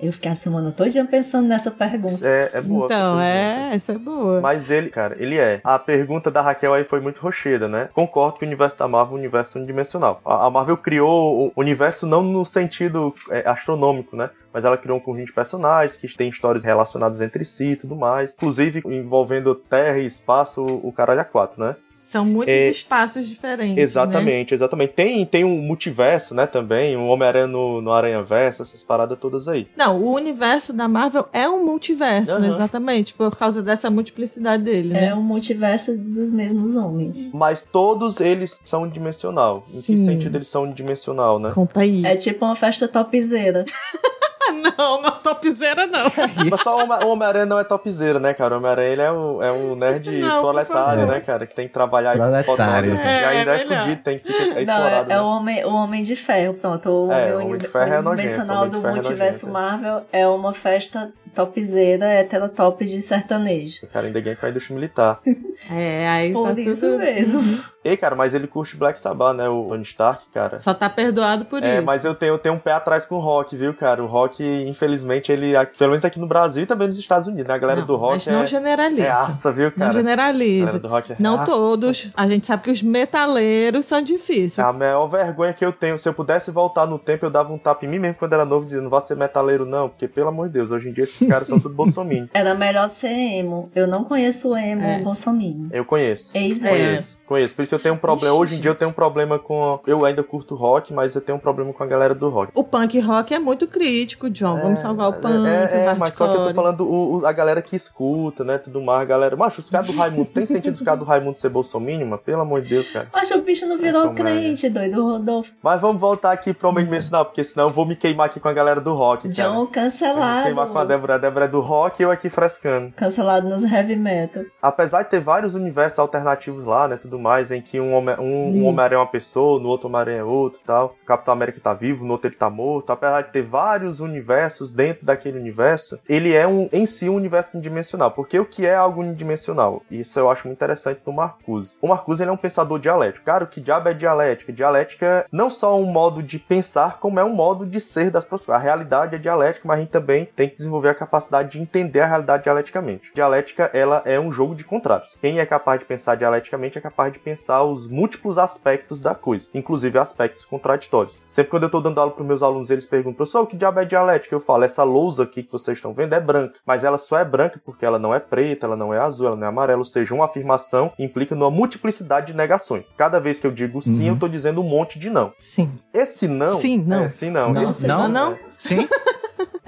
Eu fiquei a semana toda pensando nessa pergunta. É, é boa. então, é, essa é boa. Mas ele, cara, ele é. A pergunta da Raquel aí foi muito rocheda, né? Concordo que o universo da Marvel é um universo unidimensional. A a Marvel criou o universo não no sentido é, astronômico, né? Mas ela criou um conjunto de personagens que tem histórias relacionadas entre si e tudo mais. Inclusive envolvendo terra e espaço, o caralho a quatro, né? São muitos É, espaços diferentes. Né? Exatamente, exatamente. Tem, tem um multiverso, né, também, um Homem-Aranha no, no Aranha-Verso, essas paradas todas aí. Não, o universo da Marvel é um multiverso, né? Aham. Exatamente, por causa dessa multiplicidade dele, né? É o multiverso dos mesmos homens. Mas todos eles são unidimensional. Em que Sim. sentido eles são unidimensional, né? Conta aí. É tipo uma festa topzeira. [LAUGHS] [LAUGHS] não, não topzera não. Mas só o Homem- o Homem-Aranha não é topzera, né, cara? O Homem-Aranha ele é um, é um nerd [LAUGHS] Não, proletário, né, cara? Que tem que trabalhar aí Proletário. fotógrafo, É, e ainda é, é melhor. fudido, tem que ficar é Não, é, explorado. é né? o, homem, o Homem de Ferro, pronto. O É, homem, o Homem de Ferro é nojento, o Homem de do Ferro é multiverso é. Marvel é uma festa topzeira, heterotop de sertanejo. O cara ainda ganha com a indústria militar. [LAUGHS] É, aí Por tá isso tudo... mesmo. Ei, cara, mas ele curte Black Sabbath, né? O Tony Stark, cara. Só tá perdoado por É, isso. mas eu tenho, eu tenho um pé atrás com o rock, viu, cara? O rock, infelizmente, ele, pelo menos aqui no Brasil e também nos Estados Unidos, né? A galera Não, do rock mas não é, generaliza. é aça, viu, não cara? A galera generaliza. do rock é Não aça. todos. A gente sabe que os metaleiros são difíceis. A maior vergonha que eu tenho, se eu pudesse voltar no tempo, eu dava um tapa em mim mesmo quando era novo, dizendo, não vai ser metaleiro não, porque pelo amor de Deus, hoje em dia esses [LAUGHS] caras são tudo bolsominion. Era melhor ser emo. Eu não conheço o emo É. bolsominion. Eu conheço. Ex É. Conheço. Por isso eu tenho um problema. Ixi, Hoje em dia eu tenho um problema com. Eu ainda curto rock, mas eu tenho um problema com a galera do rock. O punk rock é muito crítico, John. Vamos salvar o mas punk, É, é, o mas só que eu tô falando o, o- a galera que escuta, né? Tudo mais, a galera. Macho, os caras do Raimundo. tem sentido os caras do Raimundo ser bolsominion, mas pelo amor de Deus, cara. Acho que o bicho não virou É, como é. crente, doido, Rodolfo. Mas vamos voltar aqui pro Homem Dimensional, porque senão eu vou me queimar aqui com a galera do rock. cara. John me cancelado. queimar com a Débora. A Débora é do rock e eu aqui frescando. Cancelado nos heavy metal. apesar de ter vários universos alternativos lá, né, tudo mais, em que um um, um. Homem-Aranha é uma pessoa, no outro Homem-Aranha é outro tal, o Capitão América tá vivo, no outro ele tá morto, apesar de ter vários universos dentro daquele universo, ele é um, em si um universo unidimensional, porque o que é algo unidimensional? Isso eu acho muito interessante no Marcuse. O Marcuse, ele é um pensador dialético. Cara, o que diabo é dialética? Dialética não só um modo de pensar, como é um modo de ser das pessoas. A realidade é dialética, mas a gente também tem que desenvolver a capacidade de entender a realidade dialeticamente. Dialética, ela é um jogo de contrários. Quem é capaz de pensar dialeticamente é capaz de pensar os múltiplos aspectos da coisa, inclusive aspectos contraditórios. Sempre quando eu tô dando aula para meus alunos, eles perguntam, professor, o que diabo é dialética? Eu falo, essa lousa aqui que vocês estão vendo é branca, mas ela só é branca porque ela não é preta, ela não é azul, ela não é amarela, ou seja, uma afirmação implica numa multiplicidade de negações. Cada vez que eu digo sim, Uhum. eu tô dizendo um monte de não. Sim. Esse não. Esse não. É, sim, não. Não, Esse não, não. Sim? [LAUGHS]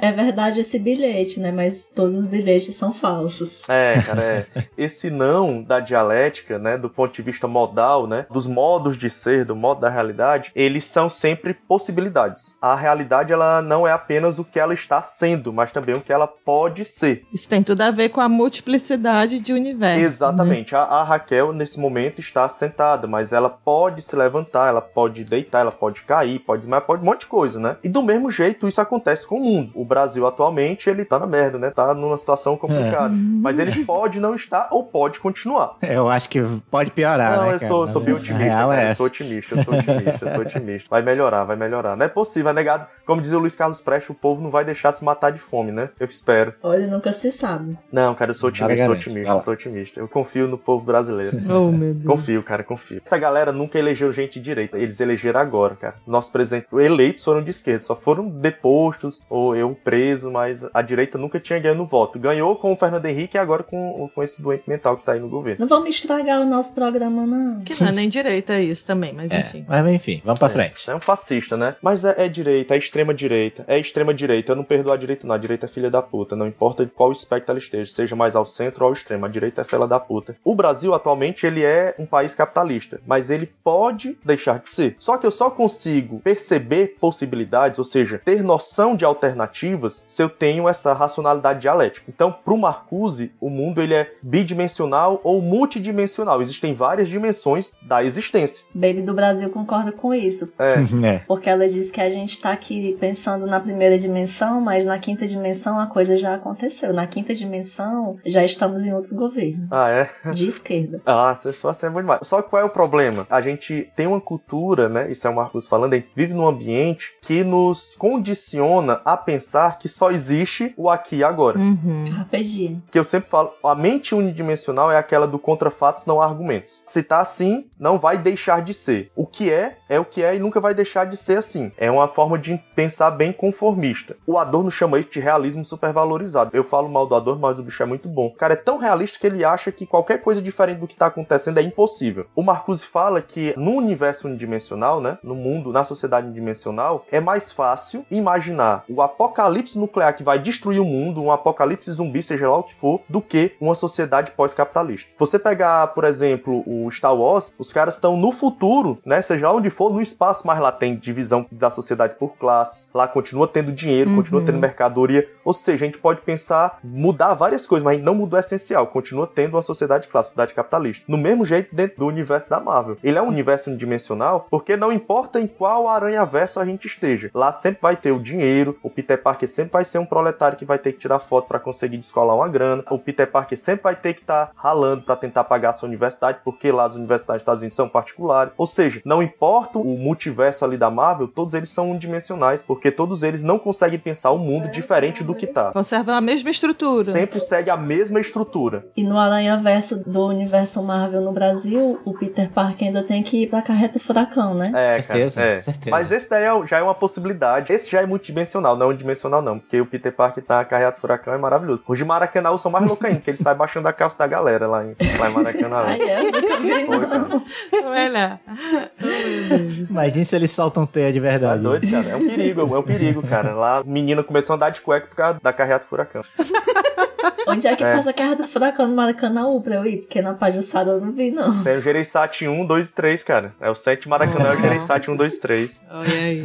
É verdade esse bilhete, né? Mas todos os bilhetes são falsos. É, [LAUGHS] cara, é. Esse não da dialética, né, do ponto de vista modal, né, dos modos de ser, do modo da realidade, eles são sempre possibilidades. A realidade, ela não é apenas o que ela está sendo, mas também o que ela pode ser. Isso tem tudo a ver com a multiplicidade de universo. Exatamente. Né? A, a Raquel, nesse momento, está sentada, mas ela pode se levantar, ela pode deitar, ela pode cair, pode desmaiar, pode um monte de coisa, né? E do mesmo jeito, isso acontece com o mundo. O Brasil, atualmente, ele tá na merda, né? Tá numa situação complicada. É. Mas ele pode não estar ou pode continuar. Eu acho que pode piorar, não, né, eu sou, sou bem otimista, cara. É eu sou otimista, eu sou otimista, eu sou otimista. Vai melhorar, vai melhorar. Não é possível, é negado. Como dizia o Luiz Carlos Prestes, o povo não vai deixar se matar de fome, né? Eu espero. Olha, nunca se sabe. Não, cara, eu sou otimista, sou otimista, sou otimista. Eu confio no povo brasileiro. [LAUGHS] Oh, meu Deus. Confio, cara, confio. Essa galera nunca elegeu gente de direita. Eles elegeram agora, cara. Nosso presidente, eleitos foram de esquerda, só foram depostos ou eu preso, mas a direita nunca tinha ganho no voto. Ganhou com o Fernando Henrique e agora com, com esse doente mental que tá aí no governo. Não vamos estragar o nosso programa, não. Que não é nem direita é isso também, mas é, enfim. Mas enfim, vamos pra é, frente. É um fascista, né? Mas é, é, direita, é extrema direita, é extrema direita. Eu não perdoo a direita, não. A direita é filha da puta. Não importa de qual espectro ela esteja, seja mais ao centro ou ao extremo. A direita é filha da puta. O Brasil, atualmente, ele é um país capitalista, mas ele pode deixar de ser. Só que eu só consigo perceber possibilidades, ou seja, ter noção de alternativas, se eu tenho essa racionalidade dialética. Então, para o Marcuse, o mundo ele é bidimensional ou multidimensional. Existem várias dimensões da existência. Baby do Brasil concorda com isso. É. [LAUGHS] é. Porque ela diz que a gente está aqui pensando na primeira dimensão, mas na quinta dimensão a coisa já aconteceu. Na quinta dimensão já estamos em outro governo. Ah, é? [LAUGHS] De esquerda. ah, você for assim é bom demais. Só que qual é o problema? A gente tem uma cultura, né? Isso é o Marcos falando, a gente vive num ambiente que nos condiciona a pensar que só existe o aqui e agora. Uhum. RPG. Que eu sempre falo, a mente unidimensional é aquela do contra fatos, não argumentos. Se tá assim, não vai deixar de ser. O que é, é o que é e nunca vai deixar de ser assim. É uma forma de pensar bem conformista. O Adorno chama isso de realismo supervalorizado. Eu falo mal do Adorno, mas o bicho é muito bom. O cara é tão realista que ele acha que qualquer coisa diferente do que tá acontecendo é impossível. O Marcuse fala que no universo unidimensional, né, no mundo, na sociedade unidimensional, é mais fácil imaginar o apocalipse nuclear que vai destruir o mundo, um apocalipse zumbi, seja lá o que for, do que uma sociedade pós-capitalista. Você pegar, por exemplo, o Star Wars, os caras estão no futuro, né, seja lá onde for, no espaço, mas lá tem divisão da sociedade por classes, lá continua tendo dinheiro, uhum. continua tendo mercadoria, ou seja, a gente pode pensar, mudar várias coisas, mas não mudou o essencial, continua tendo uma sociedade de classe, sociedade capitalista. No mesmo jeito dentro do universo da Marvel. Ele é um universo unidimensional porque não importa em qual aranha-verso a gente esteja. Lá sempre vai ter o dinheiro, o Peter Parker sempre vai ser um proletário que vai ter que tirar foto para conseguir descolar uma grana, o Peter Parker sempre vai ter que estar tá ralando para tentar pagar a sua universidade, porque lá as universidades dos Estados Unidos são particulares. Ou seja, não importa o multiverso ali da Marvel, todos eles são unidimensionais, porque todos eles não conseguem pensar um mundo diferente do que tá. Conserva a mesma estrutura. Sempre segue a mesma estrutura. E no aranha-verso do universo Marvel no Brasil, o Peter Parker ainda tem que ir pra carreta furacão, né? É, certeza, cara, é. certeza. Mas esse daí é, já é uma possibilidade. Esse já é multidimensional, não unidimensional não, porque o Peter Parker tá carreata furacão é maravilhoso. Os de Maracanã são mais loucos ainda, que ele sai baixando a calça da galera lá em, lá em Maracanã. [LAUGHS] Ai, é, nunca vi, não. Olha. Imagina se eles soltam teia de verdade. É doido, cara. É um perigo, é um perigo, cara. Lá, menina começou a andar de cueca por causa da carreata furacão. [LAUGHS] Onde é que é. passa a carreata do furacão no Maracanã pra eu ir? Porque na Pajussada eu não vi, não. Tem o Gereissat 1, 2 e 3, cara. É o 7 Maracanã, é o Gereissat 1, 2 e 3. Olha aí.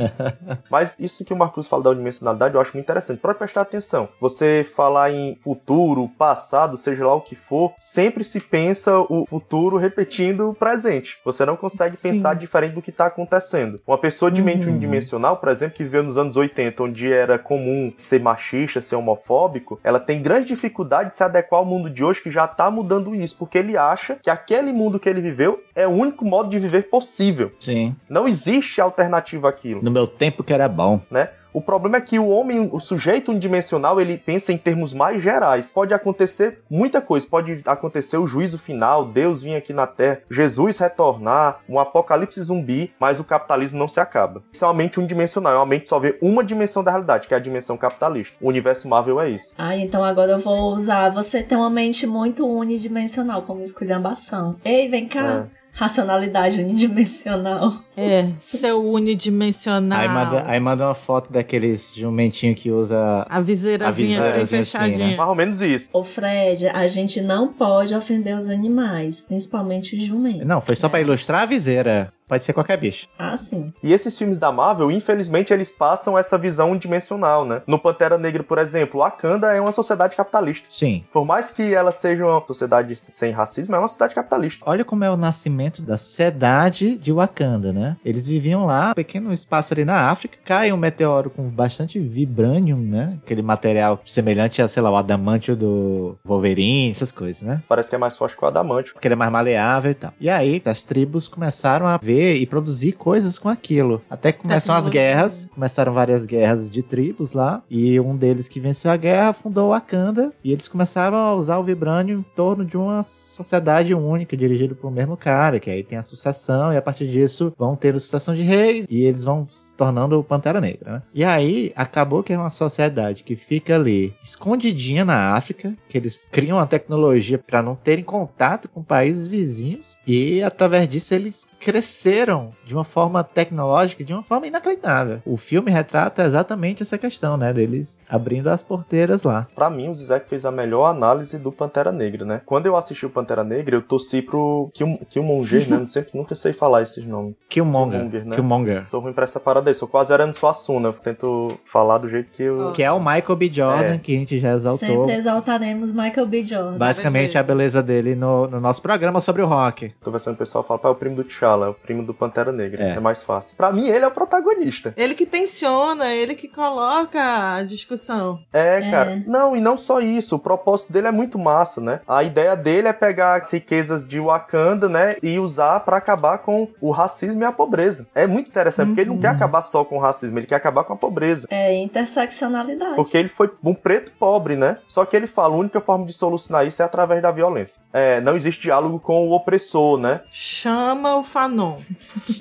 Mas isso que o Marcos fala da unidimensionalidade eu acho muito interessante. Pode prestar atenção. Você falar em futuro, passado, seja lá o que for, sempre se pensa o futuro repetindo o presente. Você não consegue Sim. pensar diferente do que está acontecendo. Uma pessoa de mente uhum. unidimensional, por exemplo, que viveu nos anos 80, onde era comum ser machista, ser homofóbico, ela tem grande dificuldade de se adequar ao mundo de hoje que já está mudando isso, porque ele acha que aquele mundo que ele viveu é o único modo de viver possível. Sim. Não existe alternativa àquilo. No meu tempo que era bom. Né? O problema é que o homem, o sujeito unidimensional, ele pensa em termos mais gerais. Pode acontecer muita coisa. Pode acontecer o juízo final, Deus vir aqui na Terra, Jesus retornar, um apocalipse zumbi, mas o capitalismo não se acaba. Isso é uma mente unidimensional, é uma mente só vê uma dimensão da realidade, que é a dimensão capitalista. O universo Marvel é isso. Ah, então agora eu vou usar. Você tem uma mente muito unidimensional, como esculhambação. Ei, vem cá. É. Racionalidade unidimensional. É, seu unidimensional. Aí manda, aí manda uma foto daqueles jumentinho que usa. A viseirazinha A viseirazinha assim, né? Mais ou menos isso. Ô Fred, a gente não pode ofender os animais, principalmente os jumentos. Não, foi só pra ilustrar a viseira. Pode ser qualquer bicho. Ah, sim. E esses filmes da Marvel, infelizmente, eles passam essa visão unidimensional, né? No Pantera Negra, por exemplo, Wakanda é uma sociedade capitalista. Sim. Por mais que ela seja uma sociedade sem racismo, é uma sociedade capitalista. Olha como é o nascimento da sociedade de Wakanda, né? Eles viviam lá, um pequeno espaço ali na África, cai um meteoro com bastante vibranium, né? Aquele material semelhante a, sei lá, o adamantio do Wolverine, essas coisas, né? Parece que é mais forte que o adamante. Porque ele é mais maleável e tal. E aí, as tribos começaram a ver e produzir coisas com aquilo. Até que começam as guerras, começaram várias guerras de tribos lá, e um deles que venceu a guerra fundou Wakanda, e eles começaram a usar o vibrânio em torno de uma sociedade única, dirigida por um mesmo cara, que aí tem a sucessão, e a partir disso vão ter a sucessão de reis, e eles vão se tornando o Pantera Negra, né? E aí, acabou que é uma sociedade que fica ali, escondidinha na África, que eles criam uma tecnologia para não terem contato com países vizinhos, e através disso eles cresceram de uma forma tecnológica, de uma forma inacreditável. O filme retrata exatamente essa questão, né? Deles abrindo as porteiras lá. Pra mim, o Zizek fez a melhor análise do Pantera Negra, né? Quando eu assisti o Pantera Negra, eu torci pro Kill- Killmonger, né? Não sei, nunca sei falar esses nomes. Killmonger. Killmonger, né? Killmonger. Sou ruim pra essa parada aí, sou quase Arano Suassuna. Eu tento falar do jeito que eu... Que é o Michael B. Jordan, É. que a gente já exaltou. Sempre exaltaremos Michael B. Jordan. Basicamente a beleza dele no, no nosso programa sobre o rock. Tô com o pessoal fala, pá, é o primo do T'Challa, é o primo do Pantera Negra. É. É. mais fácil. Pra mim, ele é o protagonista. Ele que tensiona, ele que coloca a discussão. É, É. cara. Não, e não só isso. O propósito dele é muito massa, né? A ideia dele é pegar as riquezas de Wakanda, né? E usar pra acabar com o racismo e a pobreza. É muito interessante, porque ele não quer acabar só com o racismo, ele quer acabar com a pobreza. É interseccionalidade. Porque ele foi um preto pobre, né? Só que ele fala, a única forma de solucionar isso é através da violência. É, não existe diálogo com o opressor, né? Chama o Fanon.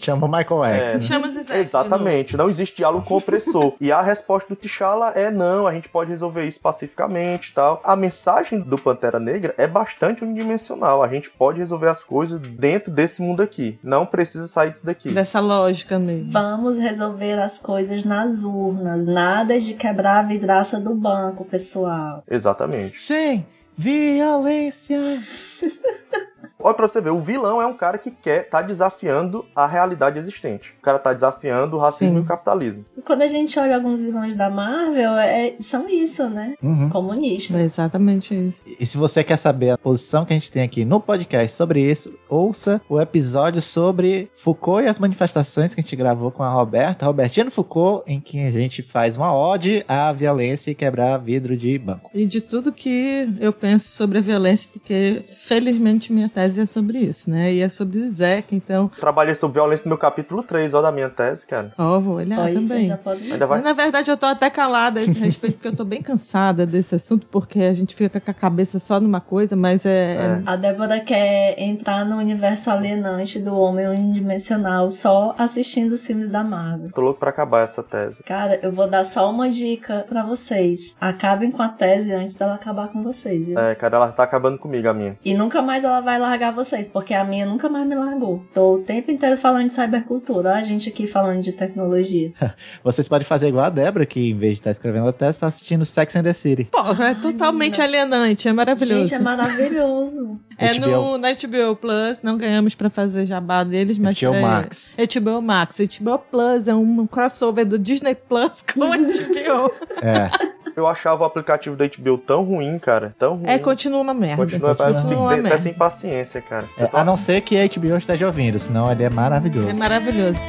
Chama o Michael X. É. Chama. Exatamente, não existe diálogo com o opressor. e a resposta do T'Challa é não, a gente pode resolver isso pacificamente e tal. A mensagem do Pantera Negra é bastante unidimensional. A gente pode resolver as coisas dentro desse mundo aqui. Não precisa sair disso daqui. Dessa lógica mesmo. Vamos resolver as coisas nas urnas. Nada de quebrar a vidraça do banco, pessoal. Exatamente. Sem violência. [LAUGHS] Olha pra você ver, o vilão é um cara que quer, tá desafiando a realidade existente. O cara tá desafiando o racismo Sim. e o capitalismo. E quando a gente olha alguns vilões da Marvel, é- são isso, né? Uhum. Comunista. É exatamente isso. E se você quer saber a posição que a gente tem aqui no podcast sobre isso, ouça o episódio sobre Foucault e as manifestações que a gente gravou com a Roberta, Robertina Foucault, em que a gente faz uma ode à violência e quebrar vidro de banco. E de tudo que eu penso sobre a violência, porque felizmente minha tese é sobre isso, né? E é sobre Zizek, então, Trabalhei sobre violência no meu capítulo 3, ó, da minha tese, cara. ó, vou olhar também. já pode... Ainda vai. Mas, na verdade, eu tô até calada a esse respeito, porque eu tô bem cansada desse assunto, porque a gente fica com a cabeça só numa coisa, mas é. É. A Débora quer entrar no universo alienante do homem unidimensional só assistindo os filmes da Marvel. Tô louco pra acabar essa tese. Cara, eu vou dar só uma dica pra vocês. Acabem com a tese antes dela acabar com vocês, viu? É, cara, ela tá acabando comigo, a minha. E nunca mais ela vai largar vocês, porque a minha nunca mais me largou. Tô o tempo inteiro falando de cybercultura. A gente aqui falando de tecnologia. [LAUGHS] Vocês podem fazer igual a Débora, que em vez de estar escrevendo a tese, tá assistindo Sex and the City. Porra, é totalmente alienante, é maravilhoso. Gente, é maravilhoso. [LAUGHS] É HBO. no na HBO Plus, não ganhamos pra fazer jabá deles, mas HBO é, Max. HBO Max. HBO Plus é um crossover do Disney Plus com [LAUGHS] a HBO. É. Eu achava o aplicativo da HBO tão ruim, cara. Tão ruim. é, continua uma merda. Continua, Continua que uma até merda. sem paciência, cara. É, Eu tô- a não ser que a HBO esteja ouvindo, senão ele é maravilhoso. É maravilhoso.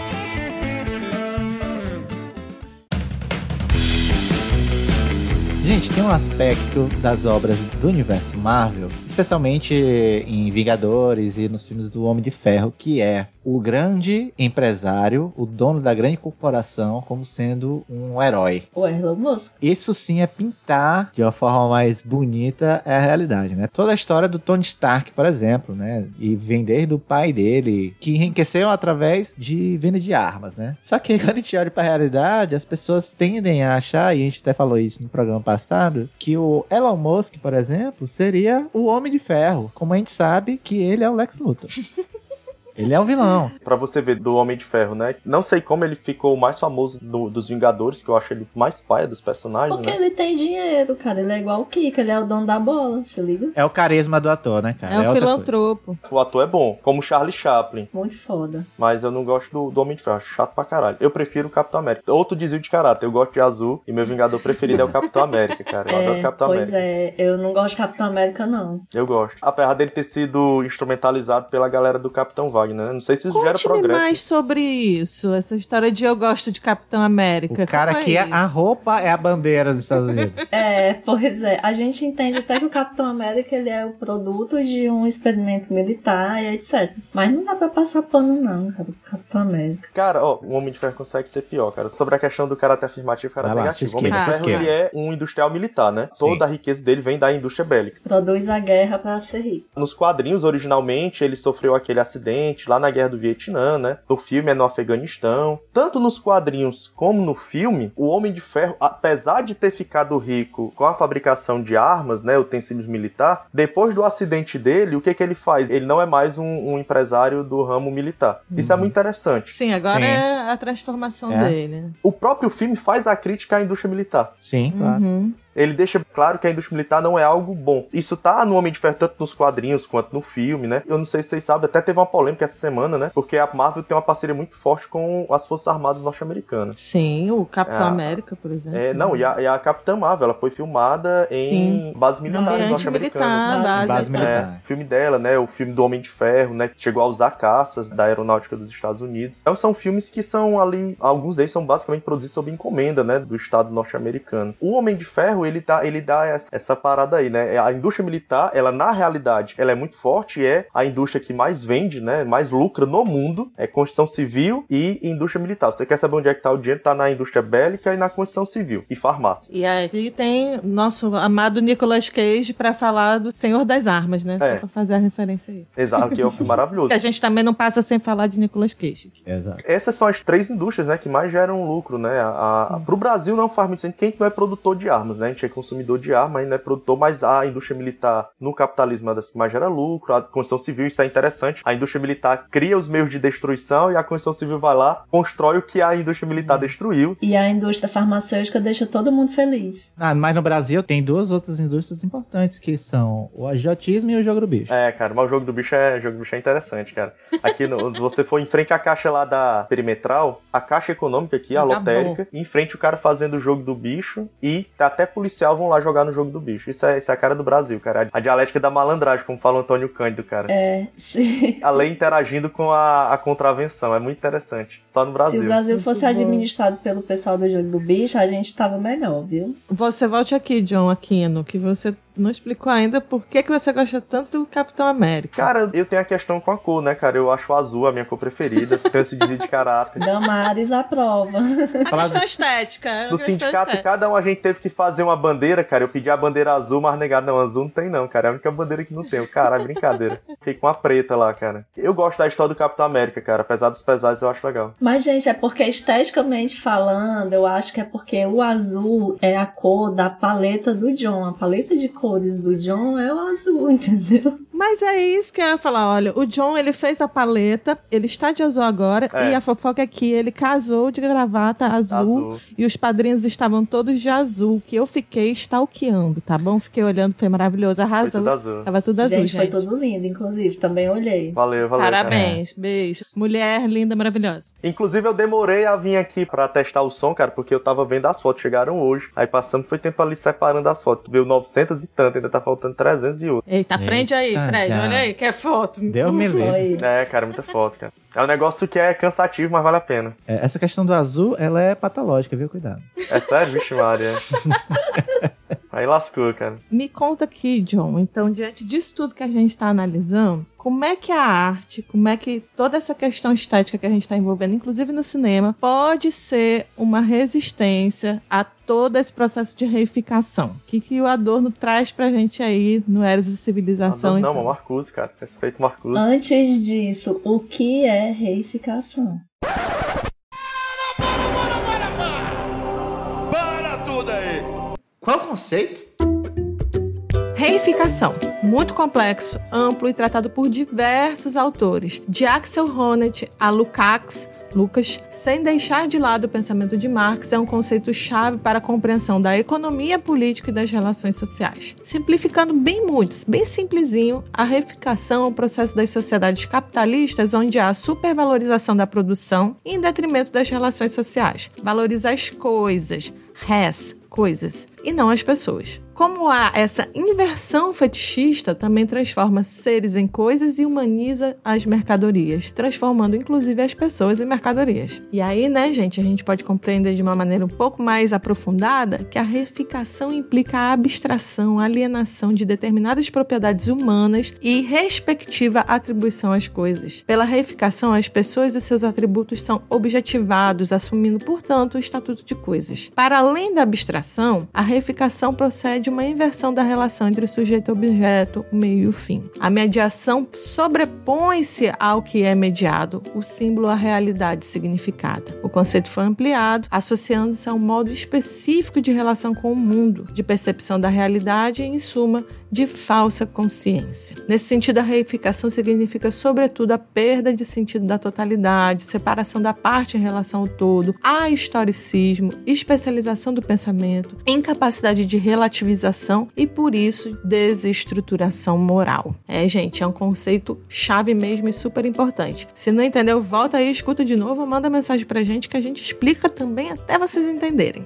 Gente, tem um aspecto das obras do universo Marvel, especialmente em Vingadores e nos filmes do Homem de Ferro, que é o grande empresário, o dono da grande corporação, como sendo um herói. O Elon Musk. Isso sim é pintar de uma forma mais bonita a realidade, né? Toda a história do Tony Stark, por exemplo, né? E vem desde o pai dele, que enriqueceu através de venda de armas, né? Só que quando a gente olha pra realidade, as pessoas tendem a achar, e a gente até falou isso no programa passado, que o Elon Musk, por exemplo, seria o Homem de Ferro, como a gente sabe que ele é o Lex Luthor. [LAUGHS] Ele é o vilão. Pra você ver do Homem de Ferro, né? Não sei como ele ficou o mais famoso do- dos Vingadores, que eu acho ele mais paia dos personagens, Porque né? ele tem dinheiro, cara. Ele é igual o Kika, ele é o dono da bola, se liga? É o carisma do ator, né, cara? É o outra coisa. filantropo. O ator é bom, como Charlie Chaplin, Muito foda. mas eu não gosto do, do Homem de Ferro, acho chato pra caralho. Eu prefiro o Capitão América. Outro desvio de caráter, eu gosto de azul e meu Vingador preferido é o Capitão América, cara. Eu adoro o É, Capitão pois América. é, eu não gosto de Capitão América, não. Eu gosto. Apesar dele ter sido instrumentalizado pela galera do Capitão Né? Não sei se isso gera Conte-me progresso. mais sobre isso, essa história de eu gosto de Capitão América. O cara Como que é a roupa é a bandeira dos Estados Unidos. [LAUGHS] É, pois é. A gente entende até que o Capitão América ele é o produto de um experimento militar e etc. Mas não dá pra passar pano, não, cara, pro Capitão América. Cara, ó, o Homem de Ferro consegue ser pior, cara. Sobre a questão do caráter afirmativo e caráter negativo. O Homem de Ferro, ele é um industrial militar, né? Toda a riqueza dele vem da indústria bélica. Produz a guerra pra ser rico. Nos quadrinhos, originalmente, ele sofreu aquele acidente lá na Guerra do Vietnã, né? No filme é no Afeganistão. Tanto nos quadrinhos como no filme, o Homem de Ferro, apesar de ter ficado rico com a fabricação de armas, né? Utensílios militar, depois do acidente dele, o que que ele faz? Ele não é mais um, um empresário do ramo militar. Isso é muito interessante. Sim, agora Sim. é a transformação É. dele. O próprio filme faz a crítica à indústria militar. Sim, claro. Uhum. Ele deixa claro que a indústria militar não é algo bom. Isso tá no Homem de Ferro tanto nos quadrinhos quanto no filme, né? Eu não sei se vocês sabem, até teve uma polêmica essa semana, né? Porque a Marvel tem uma parceria muito forte com as Forças Armadas norte-americanas. Sim, o Capitão É. América, por exemplo. É, não, e a, e a Capitã Marvel, ela foi filmada em Sim. bases militares norte-americanas. militar, base, Base militar. É, o filme dela, né? O filme do Homem de Ferro, né? Que chegou a usar caças da aeronáutica dos Estados Unidos. Então são filmes que são ali. Alguns deles são basicamente produzidos sob encomenda, né? Do Estado norte-americano. O Homem de Ferro, ele, tá, ele dá essa, essa parada aí, né? A indústria militar, ela na realidade, ela é muito forte e é a indústria que mais vende, né? Mais lucra no mundo. É construção civil e indústria militar. Você quer saber onde é que tá o dinheiro? Tá na indústria bélica e na construção civil. E farmácia. E aí tem nosso amado Nicolas Cage pra falar do Senhor das Armas, né? É. Só pra fazer a referência aí. Exato, que é um filme [LAUGHS] maravilhoso. Que a gente também não passa sem falar de Nicolas Cage. Exato. essas são as três indústrias, né, que mais geram lucro, né? A, a, pro Brasil não faz muito sentido. Quem não é produtor de armas, né? A gente é consumidor de armas, ainda é produtor, mas a indústria militar no capitalismo é das que mais gera lucro. A construção civil, isso é interessante. A indústria militar cria os meios de destruição e a construção civil vai lá, constrói o que a indústria militar destruiu. E a indústria farmacêutica deixa todo mundo feliz. Ah, mas no Brasil tem duas outras indústrias importantes que são o agiotismo e o jogo do bicho. É, cara, mas o jogo do bicho é, o jogo do bicho é interessante, cara. Aqui, no, [LAUGHS] você for em frente à caixa lá da perimetral, a caixa econômica aqui, a Tá lotérica, em frente o cara fazendo o jogo do bicho e até policial vão lá jogar no jogo do bicho. Isso é, isso é a cara do Brasil, cara. A dialética da malandragem, como fala o Antônio Cândido, cara. É, se, A lei interagindo com a, a contravenção. É muito interessante. Só no se Brasil. o Brasil Muito fosse bom. administrado pelo pessoal do jogo do bicho, a gente tava melhor, viu? Você volte aqui, John Aquino, que você não explicou ainda por que, que você gosta tanto do Capitão América. Cara, eu tenho a questão com a cor, né, cara? Eu acho o azul a minha cor preferida. Tenho esse desvio de caráter. Damares aprova. a Falar questão do- estética. a No questão sindicato, estética. cada um a gente teve que fazer uma bandeira, cara. Eu pedi a bandeira azul, mas negado, não, azul não tem não, cara. É a única bandeira que não tem. Cara, é brincadeira. Fiquei com a preta lá, cara. Eu gosto da história do Capitão América, cara. Apesar dos pesares, eu acho legal. Mas, gente, é porque esteticamente falando, eu acho que é porque o azul é a cor da paleta do John. A paleta de cores do John é o azul, [LAUGHS] entendeu? Mas é isso que eu ia falar. Olha, o John, ele fez a paleta, ele está de azul agora, É. e a fofoca é que ele casou de gravata azul, Azul. e os padrinhos estavam todos de azul, que eu fiquei stalkeando, tá bom? Fiquei olhando, foi maravilhoso, Foi arrasou. tudo azul. Tava tudo azul, gente, gente. foi tudo lindo, inclusive. Também olhei. Valeu, valeu. cara. Parabéns, beijo. Mulher linda, maravilhosa. Inclusive, eu demorei a vir aqui pra testar o som, cara, porque eu tava vendo as fotos, chegaram hoje. Aí passando, foi tempo ali separando as fotos. Veio 900 e tanto, ainda tá faltando 300 e outro. Eita, aprende aí, Eita, Fred. já. Olha aí, quer foto. Deus me livre. É, cara, muita foto, cara. É um negócio que é cansativo, mas vale a pena. É, essa questão do azul, ela é patológica, viu? Cuidado. É sério, vixe, Maria. [LAUGHS] Aí lascou, cara. Me conta aqui, John. Então, diante disso tudo que a gente está analisando, como é que a arte, como é que toda essa questão estética que a gente está envolvendo, inclusive no cinema, pode ser uma resistência a todo esse processo de reificação? O que, que o Adorno traz pra gente aí no Eros e Civilização? não, então? Marcuse, cara. Respeito Marcuse. Antes disso, o que é reificação? Qual o conceito? Reificação. Muito complexo, amplo e tratado por diversos autores. De Axel Honneth a Lukács, Lucas, sem deixar de lado o pensamento de Marx, é um conceito-chave para a compreensão da economia política e das relações sociais. Simplificando bem muito, bem simplesinho, a reificação é um processo das sociedades capitalistas onde há supervalorização da produção em detrimento das relações sociais. Valoriza as coisas, res, coisas, e não as pessoas. Como há essa inversão fetichista, também transforma seres em coisas e humaniza as mercadorias, transformando inclusive as pessoas em mercadorias. E aí, né, gente, a gente pode compreender de uma maneira um pouco mais aprofundada que a reificação implica a abstração, a alienação de determinadas propriedades humanas e respectiva atribuição às coisas. Pela reificação, as pessoas e seus atributos são objetivados, assumindo, portanto, o estatuto de coisas. Para além da abstração, a reificação procede de uma inversão da relação entre sujeito e objeto, meio e fim. A mediação sobrepõe-se ao que é mediado, o símbolo à realidade significada. O conceito foi ampliado, associando-se a um modo específico de relação com o mundo, de percepção da realidade e, em suma, de falsa consciência. Nesse sentido, a reificação significa, sobretudo, a perda de sentido da totalidade, separação da parte em relação ao todo, ahistoricismo, especialização do pensamento, incapacidade de relativização e, por isso, desestruturação moral. É, gente, é um conceito chave mesmo e super importante. Se não entendeu, volta aí, escuta de novo, manda mensagem pra gente que a gente explica também até vocês entenderem.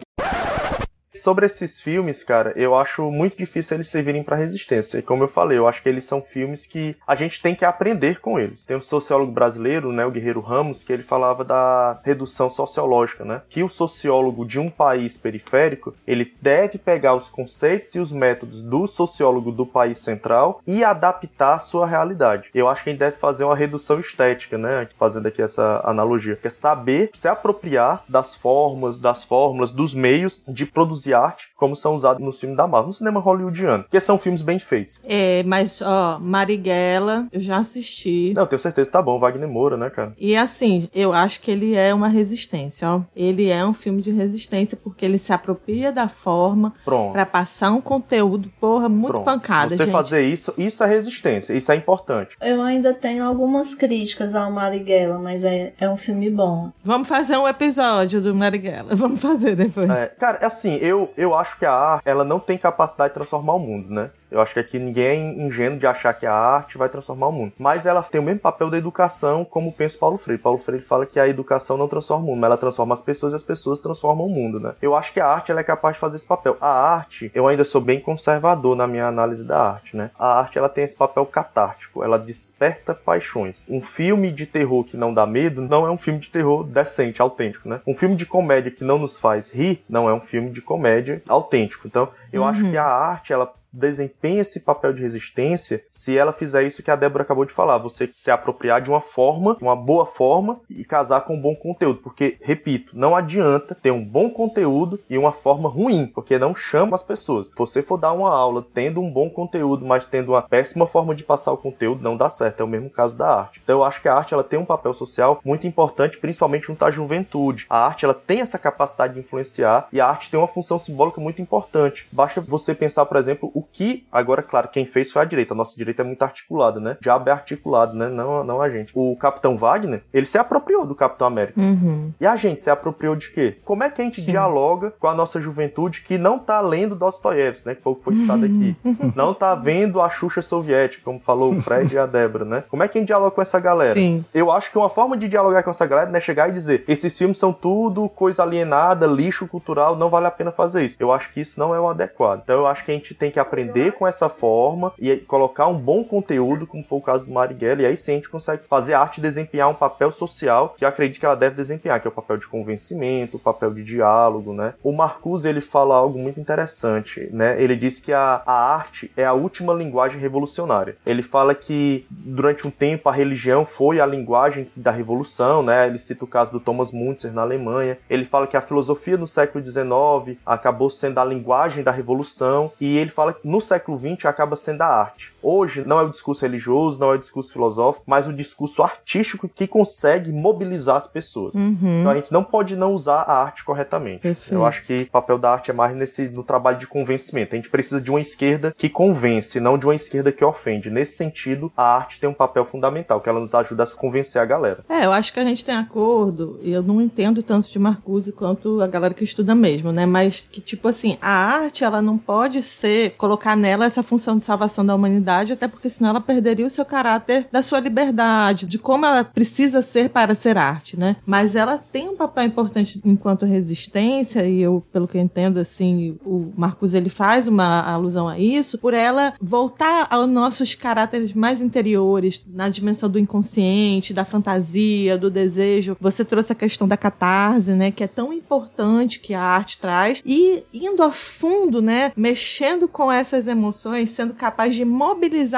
Sobre esses filmes, cara, eu acho muito difícil eles servirem para resistência. E como eu falei, eu acho que eles são filmes que a gente tem que aprender com eles. Tem um sociólogo brasileiro, né, o Guerreiro Ramos, que ele falava da redução sociológica, né? Que o sociólogo de um país periférico, ele deve pegar os conceitos e os métodos do sociólogo do país central e adaptar à sua realidade. Eu acho que a gente deve fazer uma redução estética, né? Fazendo aqui essa analogia, que é saber se apropriar das formas, das fórmulas, dos meios de produzir arte, como são usados no filme da Marvel, no cinema hollywoodiano, que são filmes bem feitos. É, mas, ó, Marighella, eu já assisti. Não, tenho certeza que tá bom, Wagner Moura, né, cara? E assim, eu acho que ele é uma resistência, ó. Ele é um filme de resistência porque ele se apropria da forma para passar um conteúdo, porra, muito Pronto. pancada, Você gente. fazer isso, isso é resistência, isso é importante. Eu ainda tenho algumas críticas ao Marighella, mas é, é um filme bom. Vamos fazer um episódio do Marighella, [LAUGHS] vamos fazer depois. É, cara, assim, eu eu, eu acho que a arte ela não tem capacidade de transformar o mundo, né? Eu acho que aqui ninguém é ingênuo de achar que a arte vai transformar o mundo. Mas ela tem o mesmo papel da educação, como pensa Paulo Freire. Paulo Freire fala que a educação não transforma o mundo, mas ela transforma as pessoas e as pessoas transformam o mundo, né? Eu acho que a arte ela é capaz de fazer esse papel. A arte, eu ainda sou bem conservador na minha análise da arte, né? A arte ela tem esse papel catártico, ela desperta paixões. Um filme de terror que não dá medo não é um filme de terror decente, autêntico, né? Um filme de comédia que não nos faz rir não é um filme de comédia autêntico. Então, eu uhum. acho que a arte ela desempenha esse papel de resistência se ela fizer isso que a Débora acabou de falar, você se apropriar de uma forma, uma boa forma e casar com um bom conteúdo, porque repito, não adianta ter um bom conteúdo e uma forma ruim, porque não chama as pessoas. Se você for dar uma aula tendo um bom conteúdo, mas tendo uma péssima forma de passar o conteúdo, não dá certo. É o mesmo caso da arte. Então eu acho que a arte ela tem um papel social muito importante, principalmente junto à juventude. A arte ela tem essa capacidade de influenciar e a arte tem uma função simbólica muito importante. Basta você pensar, por exemplo, o que, agora, claro, quem fez foi a direita. A nossa direita é muito articulada, né? Diabo é articulado, né? Não, não a gente. O Capitão Wagner, ele se apropriou do Capitão América. Uhum. E a gente se apropriou de quê? Como é que a gente Sim. dialoga com a nossa juventude que não tá lendo Dostoiévski, né? Que foi o que foi citado aqui. [LAUGHS] não tá vendo a Xuxa soviética, como falou o Fred e a Débora, né? Como é que a gente dialoga com essa galera? Sim. Eu acho que uma forma de dialogar com essa galera é chegar e dizer: esses filmes são tudo coisa alienada, lixo cultural, não vale a pena fazer isso. Eu acho que isso não é o adequado. Então eu acho que a gente tem que aprender com essa forma e colocar um bom conteúdo, como foi o caso do Marighella, e aí sim a gente consegue fazer a arte desempenhar um papel social que eu acredito que ela deve desempenhar, que é o papel de convencimento, o papel de diálogo, né? O Marcuse, ele fala algo muito interessante, né? Ele diz que a, a arte é a última linguagem revolucionária. Ele fala que durante um tempo a religião foi a linguagem da revolução, né? Ele cita o caso do Thomas Müntzer na Alemanha. Ele fala que a filosofia no século XIX acabou sendo a linguagem da revolução e ele fala que no século XX acaba sendo a arte. Hoje não é o discurso religioso, não é o discurso filosófico, mas o discurso artístico que consegue mobilizar as pessoas. Uhum. Então a gente não pode não usar a arte corretamente. Perfeito. Eu acho que o papel da arte é mais nesse no trabalho de convencimento. A gente precisa de uma esquerda que convence, não de uma esquerda que ofende. Nesse sentido, a arte tem um papel fundamental, que ela nos ajuda a convencer a galera. É, eu acho que a gente tem acordo, e eu não entendo tanto de Marcuse quanto a galera que estuda mesmo, né? Mas que, tipo assim, a arte, ela não pode ser, colocar nela essa função de salvação da humanidade, até porque senão ela perderia o seu caráter da sua liberdade, de como ela precisa ser para ser arte, né? Mas ela tem um papel importante enquanto resistência, e eu, pelo que eu entendo, assim, o Marcuse, ele faz uma alusão a isso, por ela voltar aos nossos caráteres mais interiores, na dimensão do inconsciente, da fantasia, do desejo. Você trouxe a questão da catarse, né, que é tão importante que a arte traz, e indo a fundo, né, mexendo com essas emoções, sendo capaz de mobilizar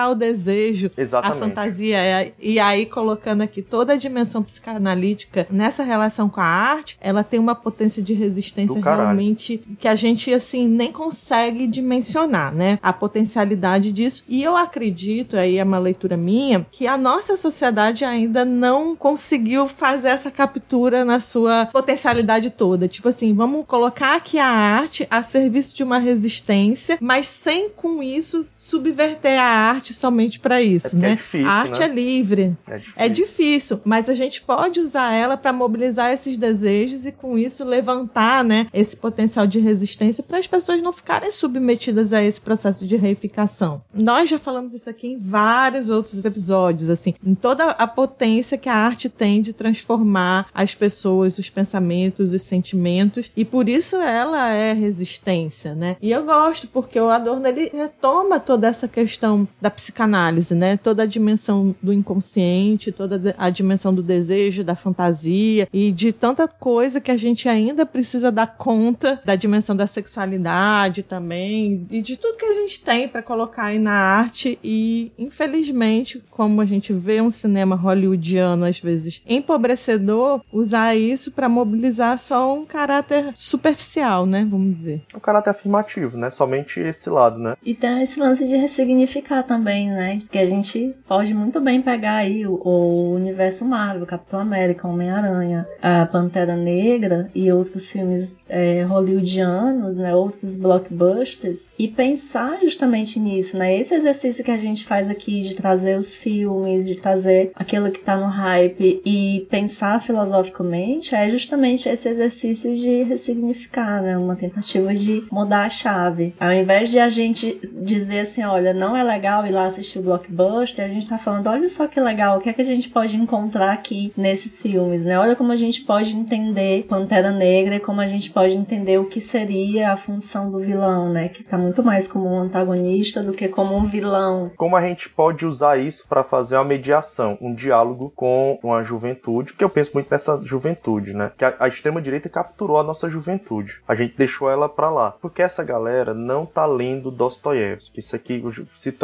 o desejo, a Exatamente. fantasia, é- e aí colocando aqui toda a dimensão psicanalítica nessa relação com a arte, ela tem uma potência de resistência realmente que a gente, assim, nem consegue dimensionar, né? A potencialidade disso. E eu acredito, aí é uma leitura minha, que a nossa sociedade ainda não conseguiu fazer essa captura na sua potencialidade toda. Tipo assim, vamos colocar aqui a arte a serviço de uma resistência, mas sem com isso subverter a arte somente para isso, É né? é difícil, a arte né? é livre. É difícil. É difícil, mas a gente pode usar ela para mobilizar esses desejos e com isso levantar, né, esse potencial de resistência para as pessoas não ficarem submetidas a esse processo de reificação. Nós já falamos isso aqui em vários outros episódios, assim, em toda a potência que a arte tem de transformar as pessoas, os pensamentos, os sentimentos, e por isso ela é resistência, né? E eu gosto porque o Adorno ele retoma toda essa questão da psicanálise, né? Toda a dimensão do inconsciente, toda a dimensão do desejo, da fantasia e de tanta coisa que a gente ainda precisa dar conta da dimensão da sexualidade também e de tudo que a gente tem para colocar aí na arte e infelizmente, como a gente vê um cinema hollywoodiano às vezes empobrecedor, usar isso para mobilizar só um caráter superficial, né, vamos dizer. O caráter afirmativo, né? Somente esse lado, né? E tem esse lance de ressignificar também, né? Que a gente pode muito bem pegar aí o, o universo Marvel, Capitão América, Homem-Aranha, a Pantera Negra e outros filmes é, hollywoodianos, né? Outros blockbusters e pensar justamente nisso, né? Esse exercício que a gente faz aqui de trazer os filmes, de trazer aquilo que tá no hype e pensar filosoficamente é justamente esse exercício de ressignificar, né? Uma tentativa de mudar a chave. Ao invés de a gente dizer assim, olha, não é legal ir lá assistir o blockbuster, a gente tá falando, olha só que legal, o que é que a gente pode encontrar aqui nesses filmes, né? Olha como a gente pode entender Pantera Negra e como a gente pode entender o que seria a função do vilão, né? Que tá muito mais como um antagonista do que como um vilão. Como a gente pode usar isso para fazer uma mediação, um diálogo com uma juventude, porque eu penso muito nessa juventude, né? Que a, a extrema-direita capturou a nossa juventude. A gente deixou ela pra lá. Porque essa galera não tá lendo Dostoiévski. Isso aqui, eu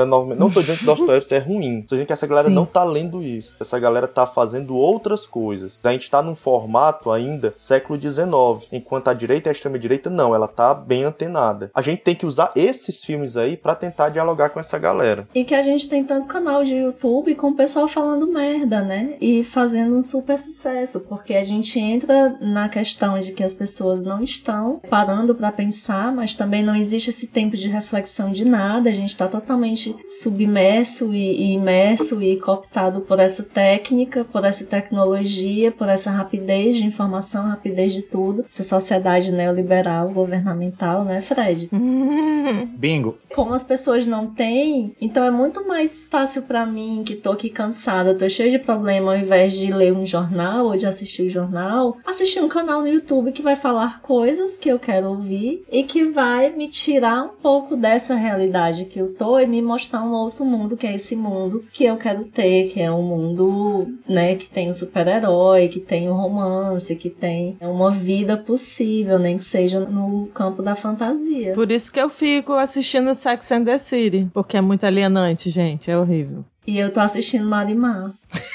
novamente, não tô dizendo que Dostoiévski [LAUGHS] é ruim. Tô dizendo que essa galera Sim. não tá lendo isso. Essa galera tá fazendo outras coisas. A gente tá num formato ainda século XIX, enquanto a direita e a extrema-direita não, ela tá bem antenada. A gente tem que usar esses filmes aí pra tentar dialogar com essa galera. E que a gente tem tanto canal de YouTube com o pessoal falando merda, né? E fazendo um super sucesso, porque a gente entra na questão de que as pessoas não estão parando pra pensar, mas também não existe esse tempo de reflexão de nada, a gente tá totalmente submerso e, e imerso e cooptado por essa técnica, por essa tecnologia, por essa rapidez de informação, rapidez de tudo, essa sociedade neoliberal, governamental, né, Fred? [LAUGHS] Bingo. como as pessoas não têm, então é muito mais fácil pra mim, que tô aqui cansada, tô cheia de problema, ao invés de ler um jornal ou de assistir o jornal, assistir um canal no YouTube que vai falar coisas que eu quero ouvir e que vai me tirar um pouco dessa realidade que eu tô e me mostrar um outro mundo, que é esse mundo que eu quero ter, que é um mundo, né, que tem o super-herói, que tem o romance, que tem uma vida possível, nem que seja no campo da fantasia. Por isso que eu fico assistindo Sex and the City, porque é muito alienante, gente, é horrível. E eu tô assistindo Marimar. [LAUGHS]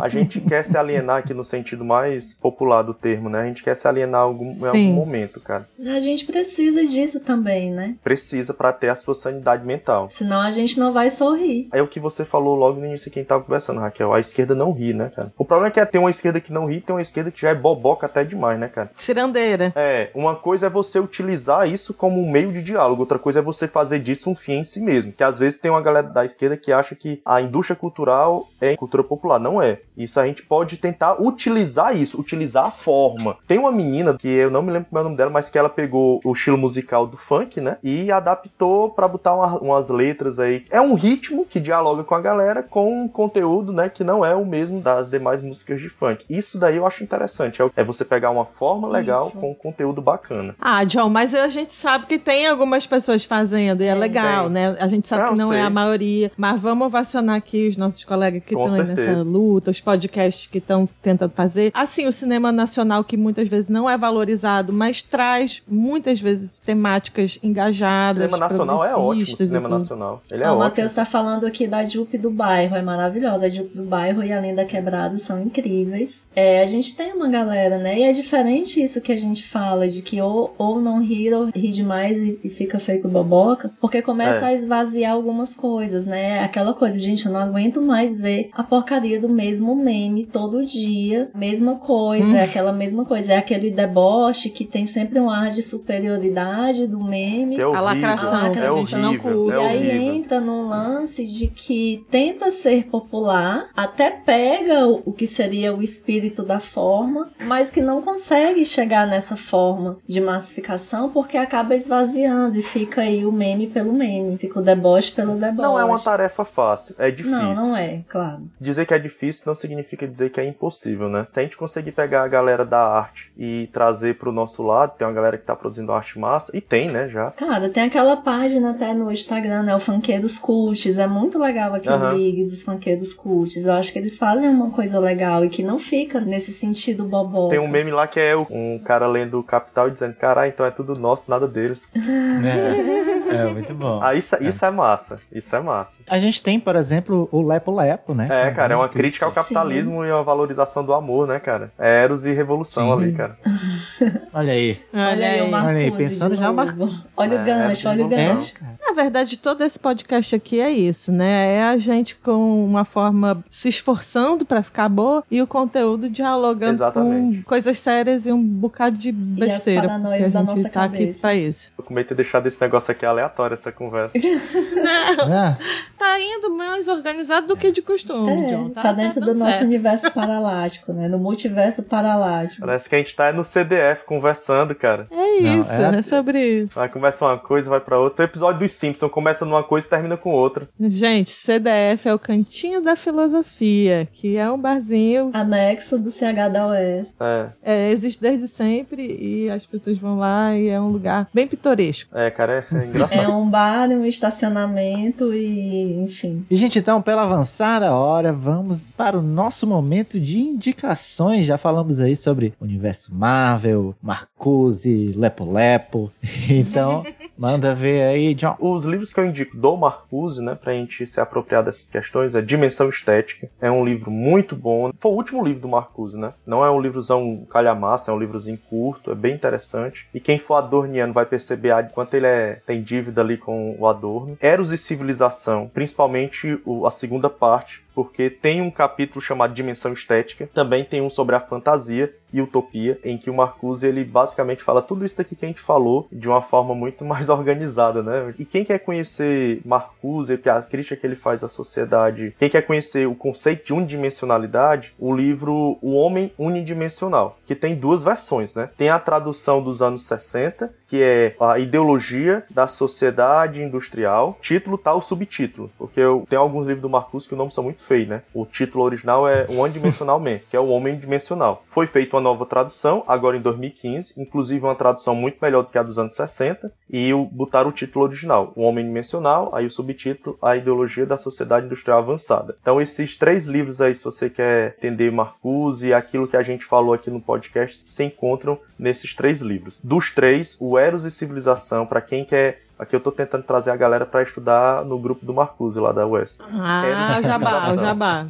a gente quer se alienar aqui no sentido mais popular do termo, né? A gente quer se alienar algum, em algum momento, cara. A gente precisa disso também, né? Precisa para ter a sua sanidade mental. Senão a gente não vai sorrir. É o que você falou logo no início quem tava conversando, Raquel. A esquerda não ri, né, cara? O problema é que é ter uma esquerda que não ri, tem uma esquerda que já é boboca até demais, né, cara? Cirandeira. É, uma coisa é você utilizar isso como um meio de diálogo, outra coisa é você fazer disso um fim em si mesmo. Que às vezes tem uma galera da esquerda que acha que a indústria cultural é cultura popular. Não é. Isso a gente pode tentar utilizar isso, utilizar a forma. Tem uma menina que eu não me lembro é o nome dela, mas que ela pegou o estilo musical do funk, né? E adaptou para botar uma, umas letras aí. É um ritmo que dialoga com a galera com um conteúdo, né? Que não é o mesmo das demais músicas de funk. Isso daí eu acho interessante. É, é você pegar uma forma legal isso. com um conteúdo bacana. Ah, John, mas a gente sabe que tem algumas pessoas fazendo e é, é legal, né? A gente sabe não, que não sei. é a maioria. Mas vamos ovacionar aqui os nossos colegas que estão aí nessa luta, os podcasts que estão tentando fazer. Assim, o cinema nacional, que muitas vezes não é valorizado, mas traz muitas vezes temáticas engajadas. O cinema nacional é ótimo, o cinema nacional. Ele é ah, ótimo. O Matheus está falando aqui da Jupe do Bairro, é maravilhosa. A Jupe do Bairro e a Lenda Quebrada são incríveis. É, a gente tem uma galera, né? E é diferente isso que a gente fala, de que ou, ou não ri ou ri demais e, e fica feito boboca, porque começa é. a esvaziar algumas coisas, né? Aquela coisa, gente, eu não aguento mais ver a porcaria do mesmo meme todo dia, mesma coisa, hum. é aquela mesma coisa, é aquele deboche que tem sempre um ar de superioridade do meme. É horrível, a lacração, a lacração. É horrível, não curte. É e aí entra num lance de que tenta ser popular, até pega o que seria o espírito da forma, mas que não consegue chegar nessa forma de massificação porque acaba esvaziando e fica aí o meme pelo meme, fica o deboche pelo deboche. Não é uma tarefa fácil, é difícil. Não, não é, claro. Dizer que é difícil não significa dizer que é impossível, né? Se a gente conseguir pegar a galera da arte e trazer pro nosso lado, tem uma galera que tá produzindo arte massa, e tem, né, já. Cara, tem aquela página até no Instagram, né, o Funkeiros Cults, é muito legal aquele uhum. League dos Funkeiros Cults, eu acho que eles fazem uma coisa legal e que não fica nesse sentido bobó. Tem um meme lá que é um cara lendo o Capital e dizendo, caralho, então é tudo nosso, nada deles. [LAUGHS] é, é muito bom. Ah, isso, isso é. é massa, isso é massa. A gente tem, por exemplo, o Lepo Lepo, né? É, cara, é uma crítica ao capitalismo Sim. e uma valorização do amor, né, cara? É Eros e Revolução Sim. ali, cara. [LAUGHS] Olha aí. Olha aí, olha aí, pensando já marcou. Olha o é, gancho, olha o gancho. Na verdade, todo esse podcast aqui é isso, né? É a gente com uma forma se esforçando para ficar boa e o conteúdo dialogando Exatamente. com coisas sérias e um bocado de besteira. E as porque a gente tá cabeça. aqui pra isso. Eu com medo de ter deixado esse negócio aqui aleatório, essa conversa. [LAUGHS] Não, é. tá mais organizado do que de costume, é, John. Tá, tá dentro tá do nosso certo. universo [LAUGHS] paralático, né? No multiverso paralático. Parece que a gente tá no CDF conversando, cara. É isso, Não, é... é sobre isso. Vai, começa uma coisa, vai pra outra. O episódio dos Simpsons começa numa coisa e termina com outra. Gente, CDF é o Cantinho da Filosofia, que é um barzinho... Anexo do CH da UES. É. é. Existe desde sempre e as pessoas vão lá e é um lugar bem pitoresco. É, cara, é, é engraçado. é um bar, um estacionamento e enfim. E, gente, então, pela avançada hora, vamos para o nosso momento de indicações. Já falamos aí sobre universo Marvel, Marcuse, Lepo Lepo. [LAUGHS] Então, [LAUGHS] manda ver aí, John. Os livros que eu indico do Marcuse, né, pra gente se apropriar dessas questões, é Dimensão Estética. É um livro muito bom. Foi o último livro do Marcuse, né? Não é um livrozão calhamaça, é um livrozinho curto, é bem interessante. E quem for adorniano vai perceber a quanto ele é, tem dívida ali com o Adorno. Eros e Civilização, principalmente o, a segunda parte, porque tem um capítulo chamado Dimensão Estética, também tem um sobre a fantasia e utopia, em que o Marcuse ele basicamente fala tudo isso daqui que a gente falou de uma forma muito [LAUGHS] mais organizada, né? E quem quer conhecer Marcuse, a crítica que ele faz à sociedade, quem quer conhecer o conceito de unidimensionalidade, o livro O Homem Unidimensional, que tem duas versões, né? Tem a tradução dos anos 60, que é a ideologia da sociedade industrial. Título tal, subtítulo, porque tenho alguns livros do Marcuse que o nome são muito feio, né? O título original é One Dimensional Man, que é o Homem Dimensional. Foi feita uma nova tradução, agora em 2015, inclusive uma tradução muito melhor do que a dos anos 60, e botaram o título original, O Homem Dimensional, aí o subtítulo, A Ideologia da Sociedade Industrial Avançada. Então esses três livros aí, se você quer entender Marcuse e aquilo que a gente falou aqui no podcast, se encontram nesses três livros. Dos três, o Eros e Civilização, para quem quer Aqui eu tô tentando trazer a galera para estudar no grupo do Marcuse lá da UES. Ah, o jabá, o jabá.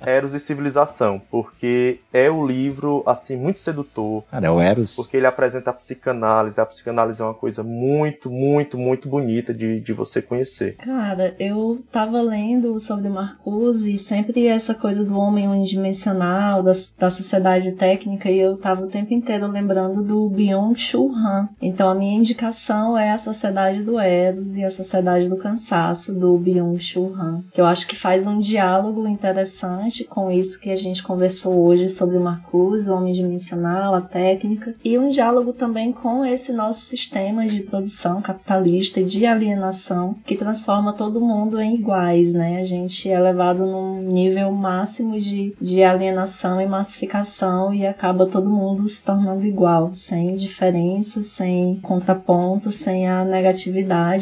É, Eros e Civilização, porque é o livro, assim, muito sedutor. Cara, é o Eros. Porque ele apresenta a psicanálise. A psicanálise é uma coisa muito, muito, muito bonita de, de você conhecer. Cara, eu tava lendo sobre Marcuse e sempre essa coisa do homem unidimensional, da, da sociedade técnica, e eu tava o tempo inteiro lembrando do Byung-Chul Han. Então a minha indicação é a Sociedade do Eros e a Sociedade do Cansaço, do Byung-Chul Han, que eu acho que faz um diálogo interessante com isso que a gente conversou hoje sobre Marcuse, o homem dimensional, a técnica, e um diálogo também com esse nosso sistema de produção capitalista e de alienação que transforma todo mundo em iguais, né? A gente é levado num nível máximo de, de alienação e massificação e acaba todo mundo se tornando igual, sem diferença, sem contraponto, sem a negatividade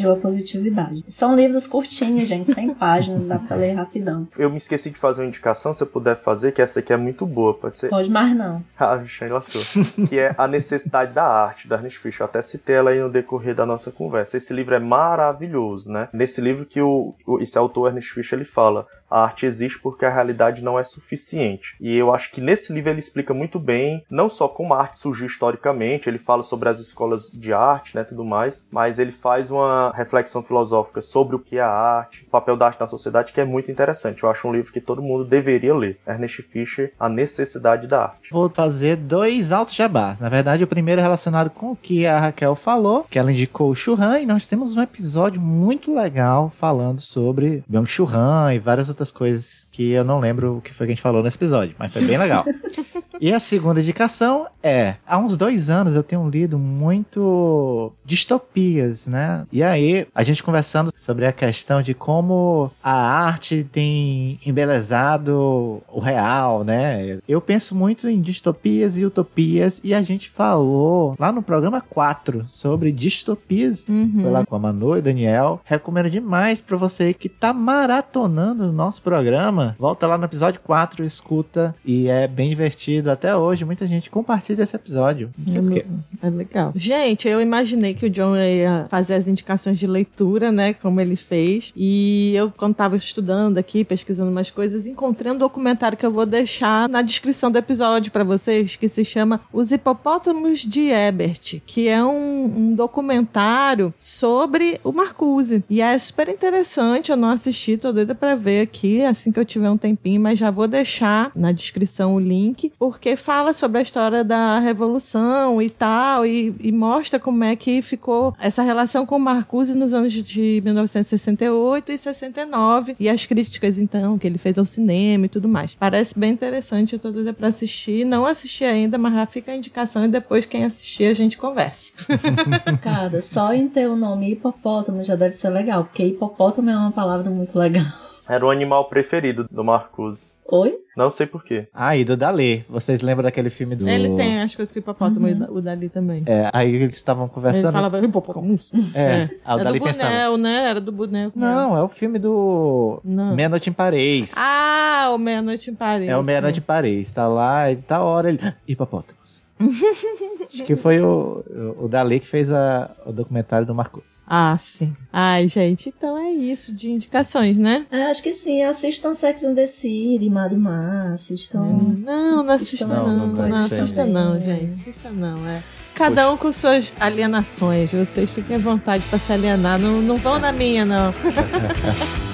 ou a positividade. São livros curtinhos, gente, 100 [LAUGHS] páginas, dá pra ler rapidão. Eu me esqueci de fazer uma indicação, se eu puder fazer, que essa daqui é muito boa, pode ser? Pode mais não. [LAUGHS] Ah, lascou. que é A Necessidade da Arte, da Ernest Fischer. Eu até citei ela aí no decorrer da nossa conversa. Esse livro é maravilhoso, né? Nesse livro que o, esse autor Ernest Fischer ele fala a arte existe porque a realidade não é suficiente. E eu acho que nesse livro ele explica muito bem, não só como a arte surgiu historicamente, ele fala sobre as escolas de arte, né, tudo mais, mas ele faz uma reflexão filosófica sobre o que é a arte, o papel da arte na sociedade, que é muito interessante. Eu acho um livro que todo mundo deveria ler. Ernest Fischer, A Necessidade da Arte. Vou fazer dois altos jabás. Na verdade, o primeiro é relacionado com o que a Raquel falou, que ela indicou o Churran, e nós temos um episódio muito legal falando sobre Byung-Chul Han e várias outras coisas que eu não lembro o que foi que a gente falou nesse episódio, mas foi bem legal. [LAUGHS] e a segunda indicação é: há uns dois anos eu tenho lido muito distopias, né? E aí, a gente conversando sobre a questão de como a arte tem embelezado o real, né? Eu penso muito em distopias e utopias, e a gente falou lá no programa 4 sobre distopias. Uhum. Foi lá com a Manu e o Daniel. Recomendo demais para você que tá maratonando o nosso programa. Volta lá no episódio 4, escuta. E é bem divertido. Até hoje, muita gente compartilha esse episódio. Não sei porquê. É legal. Gente, eu imaginei que o John ia fazer as indicações de leitura, né? Como ele fez. E eu, quando tava estudando aqui, pesquisando umas coisas, encontrei um documentário que eu vou deixar na descrição do episódio para vocês, que se chama Os Hipopótamos de Ebert, que é um, um documentário sobre o Marcuse. E é super interessante, eu não assisti, tô doida pra ver aqui, assim que eu tiver um tempinho, mas já vou deixar na descrição o link, porque fala sobre a história da Revolução e tal, e, e mostra como é que ficou essa relação com o Marcuse nos anos de 1968 e 69, e as críticas, então, que ele fez ao cinema e tudo mais. Parece bem interessante, eu tô doida pra assistir. Não assisti ainda, mas já fica a indicação e depois quem assistir a gente conversa. [LAUGHS] Cara, só em ter o nome hipopótamo já deve ser legal, porque hipopótamo é uma palavra muito legal. Era o animal preferido do Marcuse. Oi? Não sei porquê. Ah, e do Dali. Vocês lembram daquele filme do. Ele tem as coisas que o hipopótamo e o da- o Dali também. É, aí eles estavam Ele conversando. falava hipopótamos. É, aí o é Dali do pensava. Bunel, né? Era do Bunel. Não, é o filme do Não. Meia-Noite em Paris. Ah, o Meia-Noite em Paris. é o Meia-Noite em Paris. Tá lá, e tá hora ele. Hipopótamos. [LAUGHS] Acho que foi o, o Dali que fez a- o documentário do Marcos. Ah, sim. Ai, gente, então é isso de indicações, né? É, acho que sim, assistam Sex and the City, Madumar, assistam... Não, não assista Assistam não. essas Não, coisas assista também. não, gente. Assista não, é. Cada um com suas alienações. Vocês fiquem à vontade pra se alienar. Não, não vão na minha, não. [LAUGHS]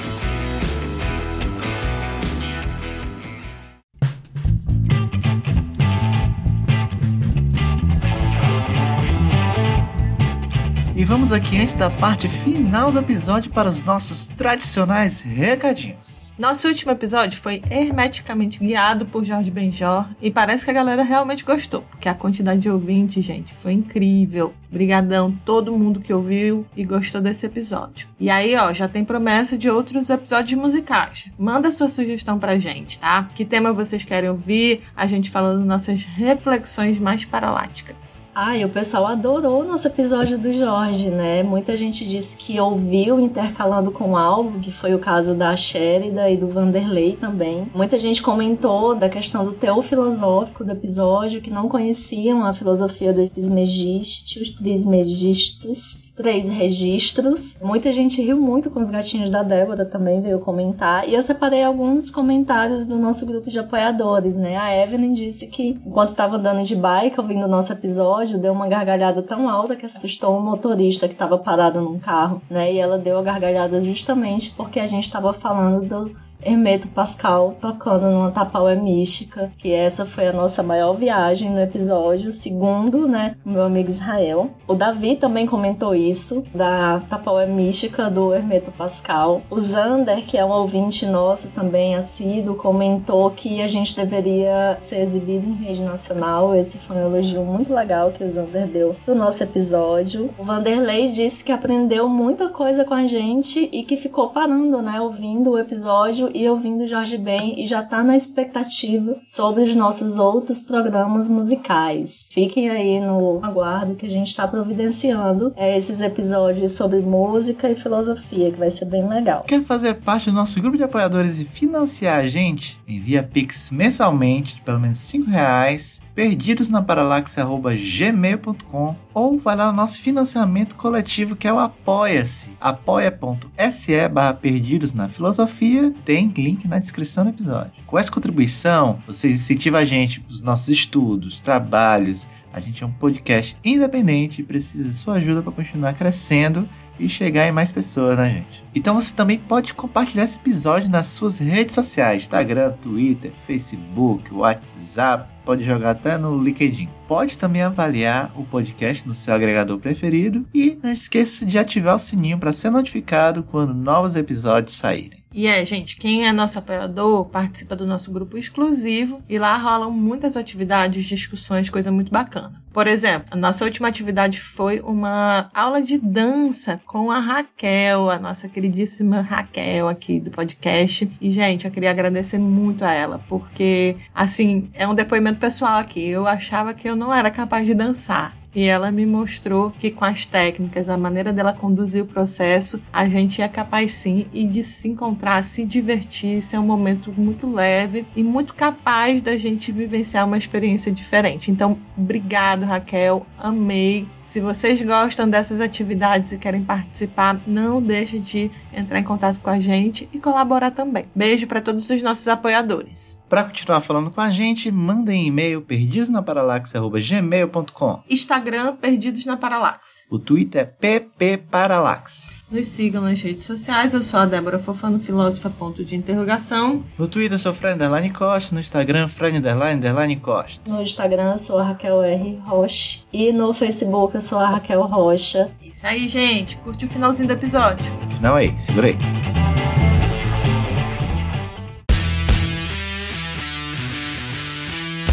E vamos aqui antes da parte final do episódio para os nossos tradicionais recadinhos. Nosso último episódio foi hermeticamente guiado por Jorge Benjor e parece que a galera realmente gostou, porque a quantidade de ouvintes, gente, foi incrível. Brigadão todo mundo que ouviu e gostou desse episódio. E aí, ó, já tem promessa de outros episódios musicais. Manda sua sugestão pra gente, tá? Que tema vocês querem ouvir? A gente falando nossas reflexões mais paraláticas. Ai, o pessoal adorou o nosso episódio do Jorge, né? Muita gente disse que ouviu intercalando com o álbum, que foi o caso da Sherida e do Vanderlei também. Muita gente comentou da questão do teor filosófico do episódio, que não conheciam a filosofia dos Trismegistos, Trismegistos três registros. Muita gente riu muito com os gatinhos da Débora também veio comentar. E eu separei alguns comentários do nosso grupo de apoiadores, né? A Evelyn disse que enquanto estava andando de bike ouvindo o nosso episódio, deu uma gargalhada tão alta que assustou um motorista que estava parado num carro, né? E ela deu a gargalhada justamente porque a gente estava falando do Hermeto Pascal tocando numa Tapaué mística, que essa foi a nossa maior viagem no episódio, segundo, né, meu amigo Israel. O Davi também comentou isso, da Tapaué mística do Hermeto Pascal. O Zander, que é um ouvinte nosso também assíduo, comentou que a gente deveria ser exibido em rede nacional. Esse foi um elogio muito legal que o Zander deu do nosso episódio. O Vanderlei disse que aprendeu muita coisa com a gente e que ficou parando, né, ouvindo o episódio e ouvindo Jorge Ben e já tá na expectativa sobre os nossos outros programas musicais. Fiquem aí no aguardo que a gente está providenciando é, esses episódios sobre música e filosofia, que vai ser bem legal. Quer fazer parte do nosso grupo de apoiadores e financiar a gente? Envia Pix mensalmente de pelo menos 5 reais perdidos na paralaxe.gmail.com ou vai lá no nosso financiamento coletivo que é o Apoia-se, apoia.se barra perdidos na filosofia, tem link na descrição do episódio. Com essa contribuição, vocês incentivam a gente os nossos estudos, trabalhos, a gente é um podcast independente e precisa de sua ajuda para continuar crescendo e chegar em mais pessoas, né, gente? Então você também pode compartilhar esse episódio nas suas redes sociais: Instagram, Twitter, Facebook, WhatsApp, pode jogar até no LinkedIn. Pode também avaliar o podcast no seu agregador preferido e não esqueça de ativar o sininho para ser notificado quando novos episódios saírem. E é, gente, quem é nosso apoiador participa do nosso grupo exclusivo e lá rolam muitas atividades, discussões, coisa muito bacana. Por exemplo, a nossa última atividade foi uma aula de dança com a Raquel, a nossa queridíssima Raquel aqui do podcast. E, gente, eu queria agradecer muito a ela, porque, assim, é um depoimento pessoal aqui. Eu achava que eu não era capaz de dançar. E ela me mostrou que com as técnicas, a maneira dela conduzir o processo, a gente é capaz sim e de se encontrar, se divertir, ser um momento muito leve e muito capaz da gente vivenciar uma experiência diferente. Então, obrigado, Raquel. Amei. Se vocês gostam dessas atividades e querem participar, não deixe de entrar em contato com a gente e colaborar também. Beijo para todos os nossos apoiadores. Para continuar falando com a gente, mandem e-mail perdidosnaparalaxe.gmail.com Instagram Perdidos na Paralaxe. O Twitter é ppparalaxe. Nos sigam nas redes sociais. Eu sou a Débora Fofano, filósofa, ponto de interrogação. No Twitter eu sou Fran Underline Costa, no Instagram Fran Underline Underline Costa. No Instagram eu sou a Raquel R. Rocha e no Facebook eu sou a Raquel Rocha. Isso aí, gente. Curte o finalzinho do episódio. Final aí, segura aí.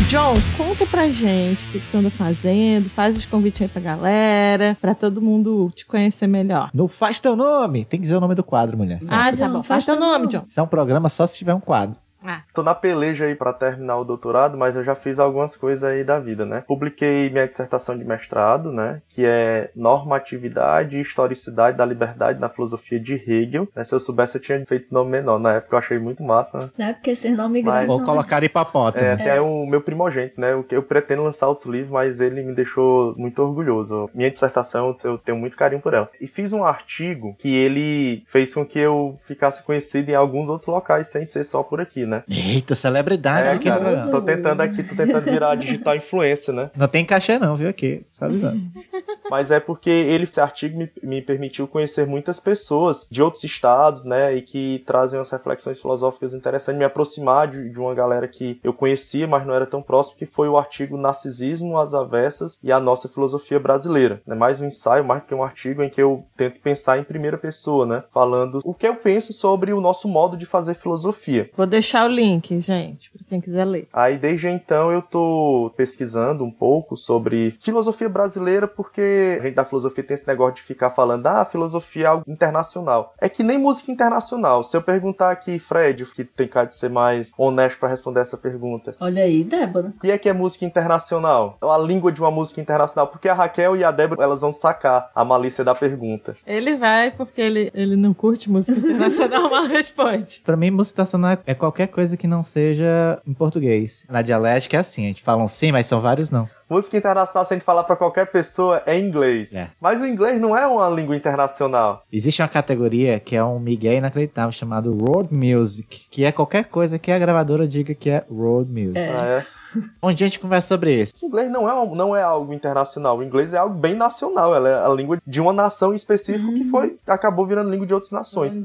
John, conta pra gente o que, tu anda fazendo, faz os convites aí pra galera, pra todo mundo te conhecer melhor. Não faz teu nome! Tem que dizer o nome do quadro, mulher. Ah, tá bom. Faz teu nome, John. Isso é um programa só se tiver um quadro. Ah, Tô na peleja aí pra terminar o doutorado, mas eu já fiz algumas coisas aí da vida, né? Publiquei minha dissertação de mestrado, né? Que é normatividade e historicidade da liberdade na filosofia de Hegel. Né? Se eu soubesse, eu tinha feito nome menor. Na época eu achei muito massa, né? Não é porque esses nomes Mas- grandes. Vou colocar hipopótamo. É, até o meu primogênito, né? Eu, eu pretendo lançar outros livros, mas ele me deixou muito orgulhoso. Minha dissertação, eu tenho muito carinho por ela. E fiz um artigo que ele fez com que eu ficasse conhecido em alguns outros locais, sem ser só por aqui, né? Eita, celebridade É, aqui cara, tô tentando aqui, tô tentando virar [LAUGHS] digital influencer, né? Não tem cachê não, viu aqui? Só avisando. [LAUGHS] Mas é porque ele, esse artigo me, me permitiu conhecer muitas pessoas de outros estados, né? E que trazem umas reflexões filosóficas interessantes, me aproximar de, de uma galera que eu conhecia, mas não era tão próximo, que foi o artigo Narcisismo, as Avessas e a Nossa Filosofia Brasileira. É mais um ensaio, mais do que um artigo em que eu tento pensar em primeira pessoa, né? Falando o que eu penso sobre o nosso modo de fazer filosofia. vou deixar o link, gente, pra quem quiser ler. Aí desde então eu tô pesquisando um pouco sobre filosofia brasileira, porque a gente da filosofia tem esse negócio de ficar falando, ah, filosofia é algo internacional. É que nem música internacional. Se eu perguntar aqui, Fred, que tem cara de ser mais honesto pra responder essa pergunta, Olha aí, Débora. o que é que é música internacional? A língua de uma música internacional, porque a Raquel e a Débora, elas vão sacar a malícia da pergunta. Ele vai porque ele, ele não curte música [LAUGHS] internacional, mas responde. Pra mim, música internacional é qualquer coisa que não seja em português. Na dialética é assim, a gente fala um sim, mas são vários não. Música internacional, se a gente falar pra qualquer pessoa, é inglês. É. Mas o inglês não é uma língua internacional. Existe uma categoria que é um migué inacreditável chamado Road Music, que é qualquer coisa que a gravadora diga que é Road Music. É. Ah, é. [LAUGHS] Onde a gente conversa sobre isso? O inglês não é, não é algo internacional. O inglês é algo bem nacional. Ela é a língua de uma nação em específico que foi acabou virando língua de outras nações. Né?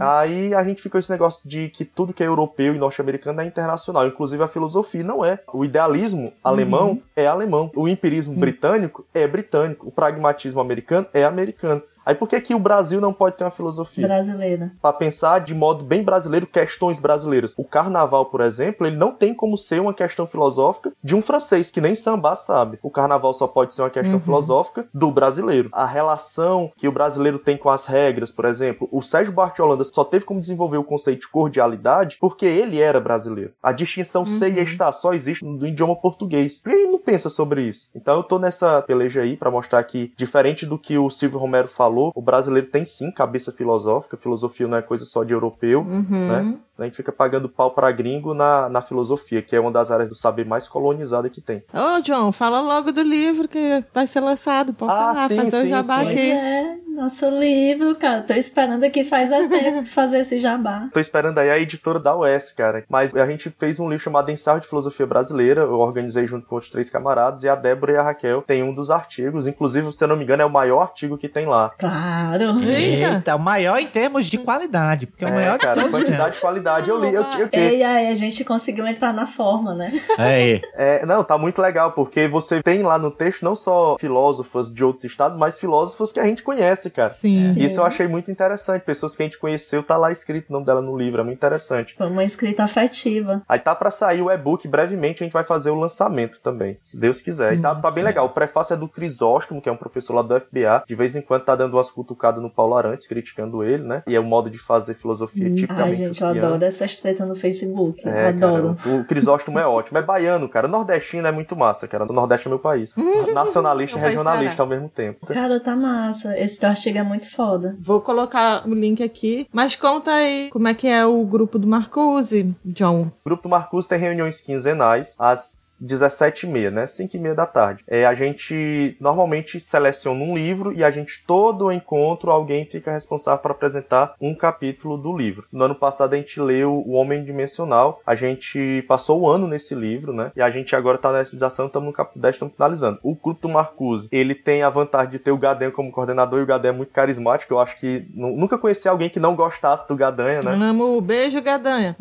Aí a gente fica com esse negócio de que tudo que é europeu e norte-americano é internacional, inclusive a filosofia não é. O idealismo alemão é alemão, o empirismo britânico é britânico, o pragmatismo americano é americano. Aí por que que o Brasil não pode ter uma filosofia? Brasileira. Para pensar de modo bem brasileiro questões brasileiras. O carnaval, por exemplo, ele não tem como ser uma questão filosófica de um francês que nem samba sabe. O carnaval só pode ser uma questão Uhum. filosófica do brasileiro. A relação que o brasileiro tem com as regras, por exemplo, o Sérgio Bart de Holanda só teve como desenvolver o conceito de cordialidade porque ele era brasileiro. A distinção ser e estar só existe no idioma português. E ele não pensa sobre isso. Então eu tô nessa peleja aí para mostrar que, diferente do que o Silvio Romero falou, o brasileiro tem sim cabeça filosófica. Filosofia não é coisa só de europeu. Uhum. né? A gente fica pagando pau pra gringo na, na filosofia, que é uma das áreas do saber mais colonizada que tem. Ô, John, fala logo do livro que vai ser lançado. Pode Ah, falar, sim, fazer o sim, jabá sim. Aqui. é, nosso livro, cara. Tô esperando aqui faz a tempo de fazer esse jabá. Tô esperando aí a editora da UES, cara. Mas a gente fez um livro chamado Ensaio de Filosofia Brasileira. Eu organizei junto com outros três camaradas. E a Débora e a Raquel tem um dos artigos. Inclusive, se eu não me engano, é o maior artigo que tem lá. Claro. Eita. Eita, o maior em termos de qualidade, porque é o maior de cara, todos. quantidade e qualidade. Eu li. Eu, eu, eu, E aí, a gente conseguiu entrar na forma, né? Aí. É, não, tá muito legal, porque você tem lá no texto não só filósofos de outros estados, mas filósofos que a gente conhece, cara. Sim. Sim. Isso eu achei muito interessante. Pessoas que a gente conheceu, tá lá escrito o nome dela no livro. É muito interessante. Foi uma escrita afetiva. Aí tá pra sair o e-book, brevemente a gente vai fazer o lançamento também, se Deus quiser. E tá, tá bem legal. O prefácio é do Crisóstomo, que é um professor lá do FBA. De vez em quando tá dando umas cutucadas no Paulo Arantes, criticando ele, né? E é o modo de fazer filosofia Ai, tipicamente gente, eu adoro essas tretas no Facebook. É, adoro. cara, o, o Crisóstomo é ótimo. É baiano, cara. O nordestino é muito massa, cara. O Nordeste é meu país. [LAUGHS] Nacionalista e regionalista ao mesmo tempo. Cara, tá massa. Esse teu é muito foda. Vou colocar o link aqui. Mas conta aí como é que é o grupo do Marcuse, John. O grupo do Marcus tem reuniões quinzenais, às 17h30, né? 5h30 da tarde. É, a gente normalmente seleciona um livro e a gente, todo encontro, alguém fica responsável por apresentar um capítulo do livro. No ano passado a gente leu O Homem Dimensional, a gente passou o ano nesse livro, né? E a gente agora tá nessa edição, estamos no capítulo 10, estamos finalizando. O grupo do Marcuse, ele tem a vantagem de ter o Gadanha como coordenador e o Gadanha é muito carismático. Eu acho que nu- nunca conheci alguém que não gostasse do Gadanha, né? Amo. Beijo, Gadanha.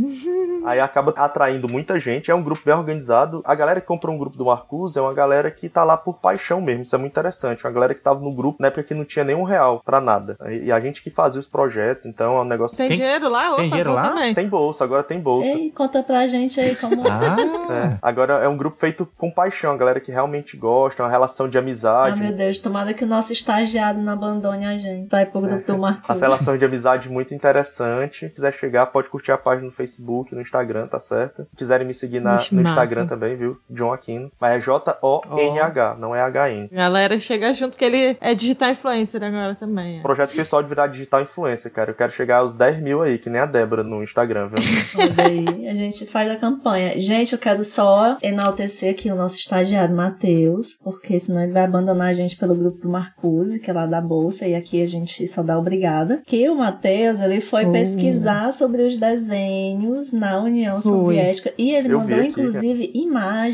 Aí acaba atraindo muita gente. É um grupo bem organizado. A galera que comprou um grupo do Marcus é uma galera que tá lá por paixão mesmo. Isso é muito interessante. Uma galera que tava no grupo na época que não tinha nenhum real pra nada. E a gente que fazia os projetos. Então é um negócio. Tem, Tem- dinheiro lá? Opa, dinheiro vou lá? Também. Tem bolsa, agora tem bolsa. Ei, conta pra gente aí como. Ah, [LAUGHS] É, agora é um grupo feito com paixão, a galera que realmente gosta, uma relação de Ah, amizade. meu Deus, tomara que o nosso estagiário não abandone a gente. Vai pro grupo do a Marcos. relação de amizade muito interessante. Se quiser chegar, pode curtir a página no Facebook, no Instagram, tá certo? Se quiserem me seguir na- Vixe, no massa. Instagram também, viu? John Aquino. Mas é J-O-N-H, não é H-N. Galera, chega junto que ele é digital influencer agora também. é. Projeto pessoal de virar digital influencer, cara. Eu quero chegar aos 10 mil aí, que nem a Débora no Instagram, viu? Olha aí, a gente faz a campanha. Gente, eu quero só enaltecer aqui o nosso estagiário Matheus, porque senão ele vai abandonar a gente pelo grupo do Marcuse, que é lá da Bolsa, e aqui a gente só dá obrigada. Que o Matheus, ele foi Oh. pesquisar sobre os desenhos na União Foi. Soviética e ele Eu mandou, aqui, cara. inclusive, imagens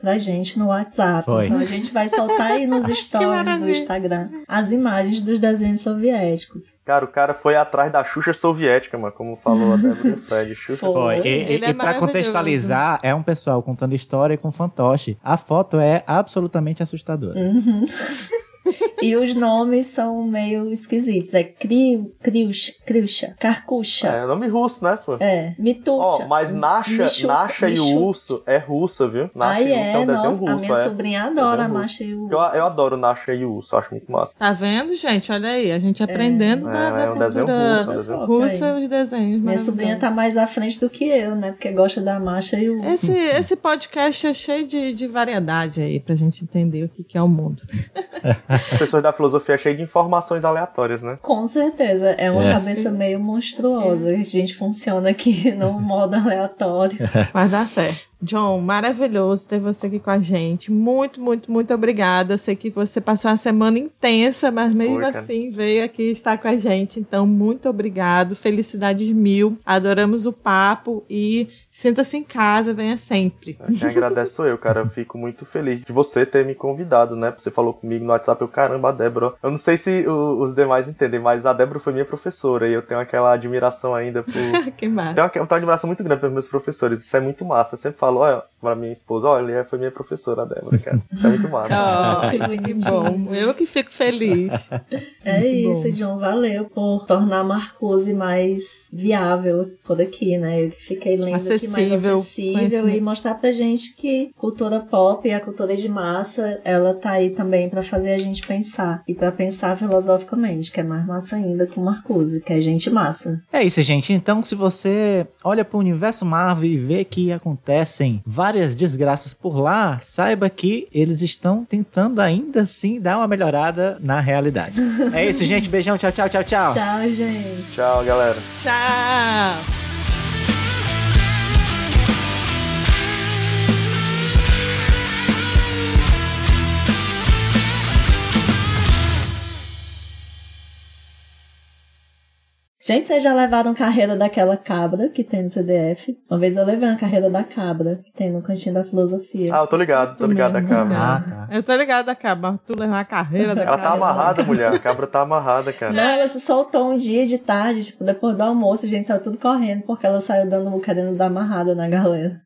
pra gente no WhatsApp. Foi. Então a gente vai soltar aí nos [LAUGHS] stories do. Instagram as imagens dos desenhos soviéticos. Cara, o cara foi atrás da Xuxa soviética, mano, como falou a Débora [LAUGHS] Fred. Xuxa Foi. Foi. E, e, é e pra maravilhoso. contextualizar, é um pessoal contando história com fantoche. A foto é absolutamente assustadora. Uhum. [LAUGHS] E os nomes são meio esquisitos. É Kriu, Kriusha, Kriusha, Karkusha. É nome russo, né, pô? É, Mitucha. Ó, mas Nasha, Michuca, Nasha e o Michuca. urso é russa, viu? Nasha Ai, e o urso é é, um desenho nossa, a russo, minha é. sobrinha adora a Desenho russo. Masha e o Eu, urso. eu adoro Nasha e o urso, acho muito massa. Tá vendo, gente? Olha aí, a gente aprendendo da, É, da é um desenho cultura russo, é um desenho russa dos desenhos. Minha sobrinha tá mais à frente do que eu, né? Porque gosta da Masha e o urso. Esse, esse podcast é cheio de, de variedade aí, pra gente entender o que, que é o mundo. [LAUGHS] [LAUGHS] As pessoas da filosofia é cheia de informações aleatórias, né? Com certeza, é uma É. cabeça meio monstruosa. A gente funciona aqui [LAUGHS] no modo aleatório. [LAUGHS] Mas dá certo. John, maravilhoso ter você aqui com a gente. Muito, muito, muito obrigada. Eu sei que você passou uma semana intensa, mas mesmo assim veio aqui estar com a gente. Então, muito obrigado. Felicidades mil. Adoramos o papo e sinta-se em casa, venha sempre. Quem agradece sou eu, cara. Eu fico muito feliz de você ter me convidado, né? Você falou comigo no WhatsApp, eu, caramba, a Débora. Eu não sei se o- os demais entendem, mas a Débora foi minha professora e eu tenho aquela admiração ainda por. [LAUGHS] que massa. Tenho uma, eu tenho uma admiração muito grande pelos meus professores. Isso é muito massa. Eu sempre falo, olha, pra minha esposa, olha, ela foi minha professora, a Débora, cara. É muito massa. [LAUGHS] Oh, [LAUGHS] Que que bom. Eu que fico feliz. [LAUGHS] É Muito isso, bom. John. Valeu por tornar a Marcuse mais viável por aqui, né? Eu que fiquei lendo aqui mais Acessível, acessível e mostrar pra gente que cultura pop e a cultura de massa, ela tá aí também pra fazer a gente pensar. E pra pensar filosoficamente, que é mais massa ainda com Marcuse, que é gente massa. É isso, gente. Então, se você olha pro universo Marvel e vê que acontecem várias desgraças por lá, saiba que eles estão tentando ainda assim dar uma melhorada na realidade. [LAUGHS] é isso, gente. Beijão. Tchau, tchau, tchau, tchau. Tchau, gente. Tchau, galera. Tchau. Gente, vocês já levaram carreira daquela cabra que tem no CDF? Uma vez eu levei uma carreira da cabra que tem no Cantinho da Filosofia. Ah, eu tô ligado, tô ligado da cabra. Ah, tá. Eu tô ligada, Acaba. Tu levar a carreira da Ela tá cabra. amarrada, mulher. A cabra tá amarrada, cara. Não, ela se soltou um dia de tarde, tipo, depois do almoço, a gente saiu tudo correndo, porque ela saiu dando, querendo dar amarrada na galera.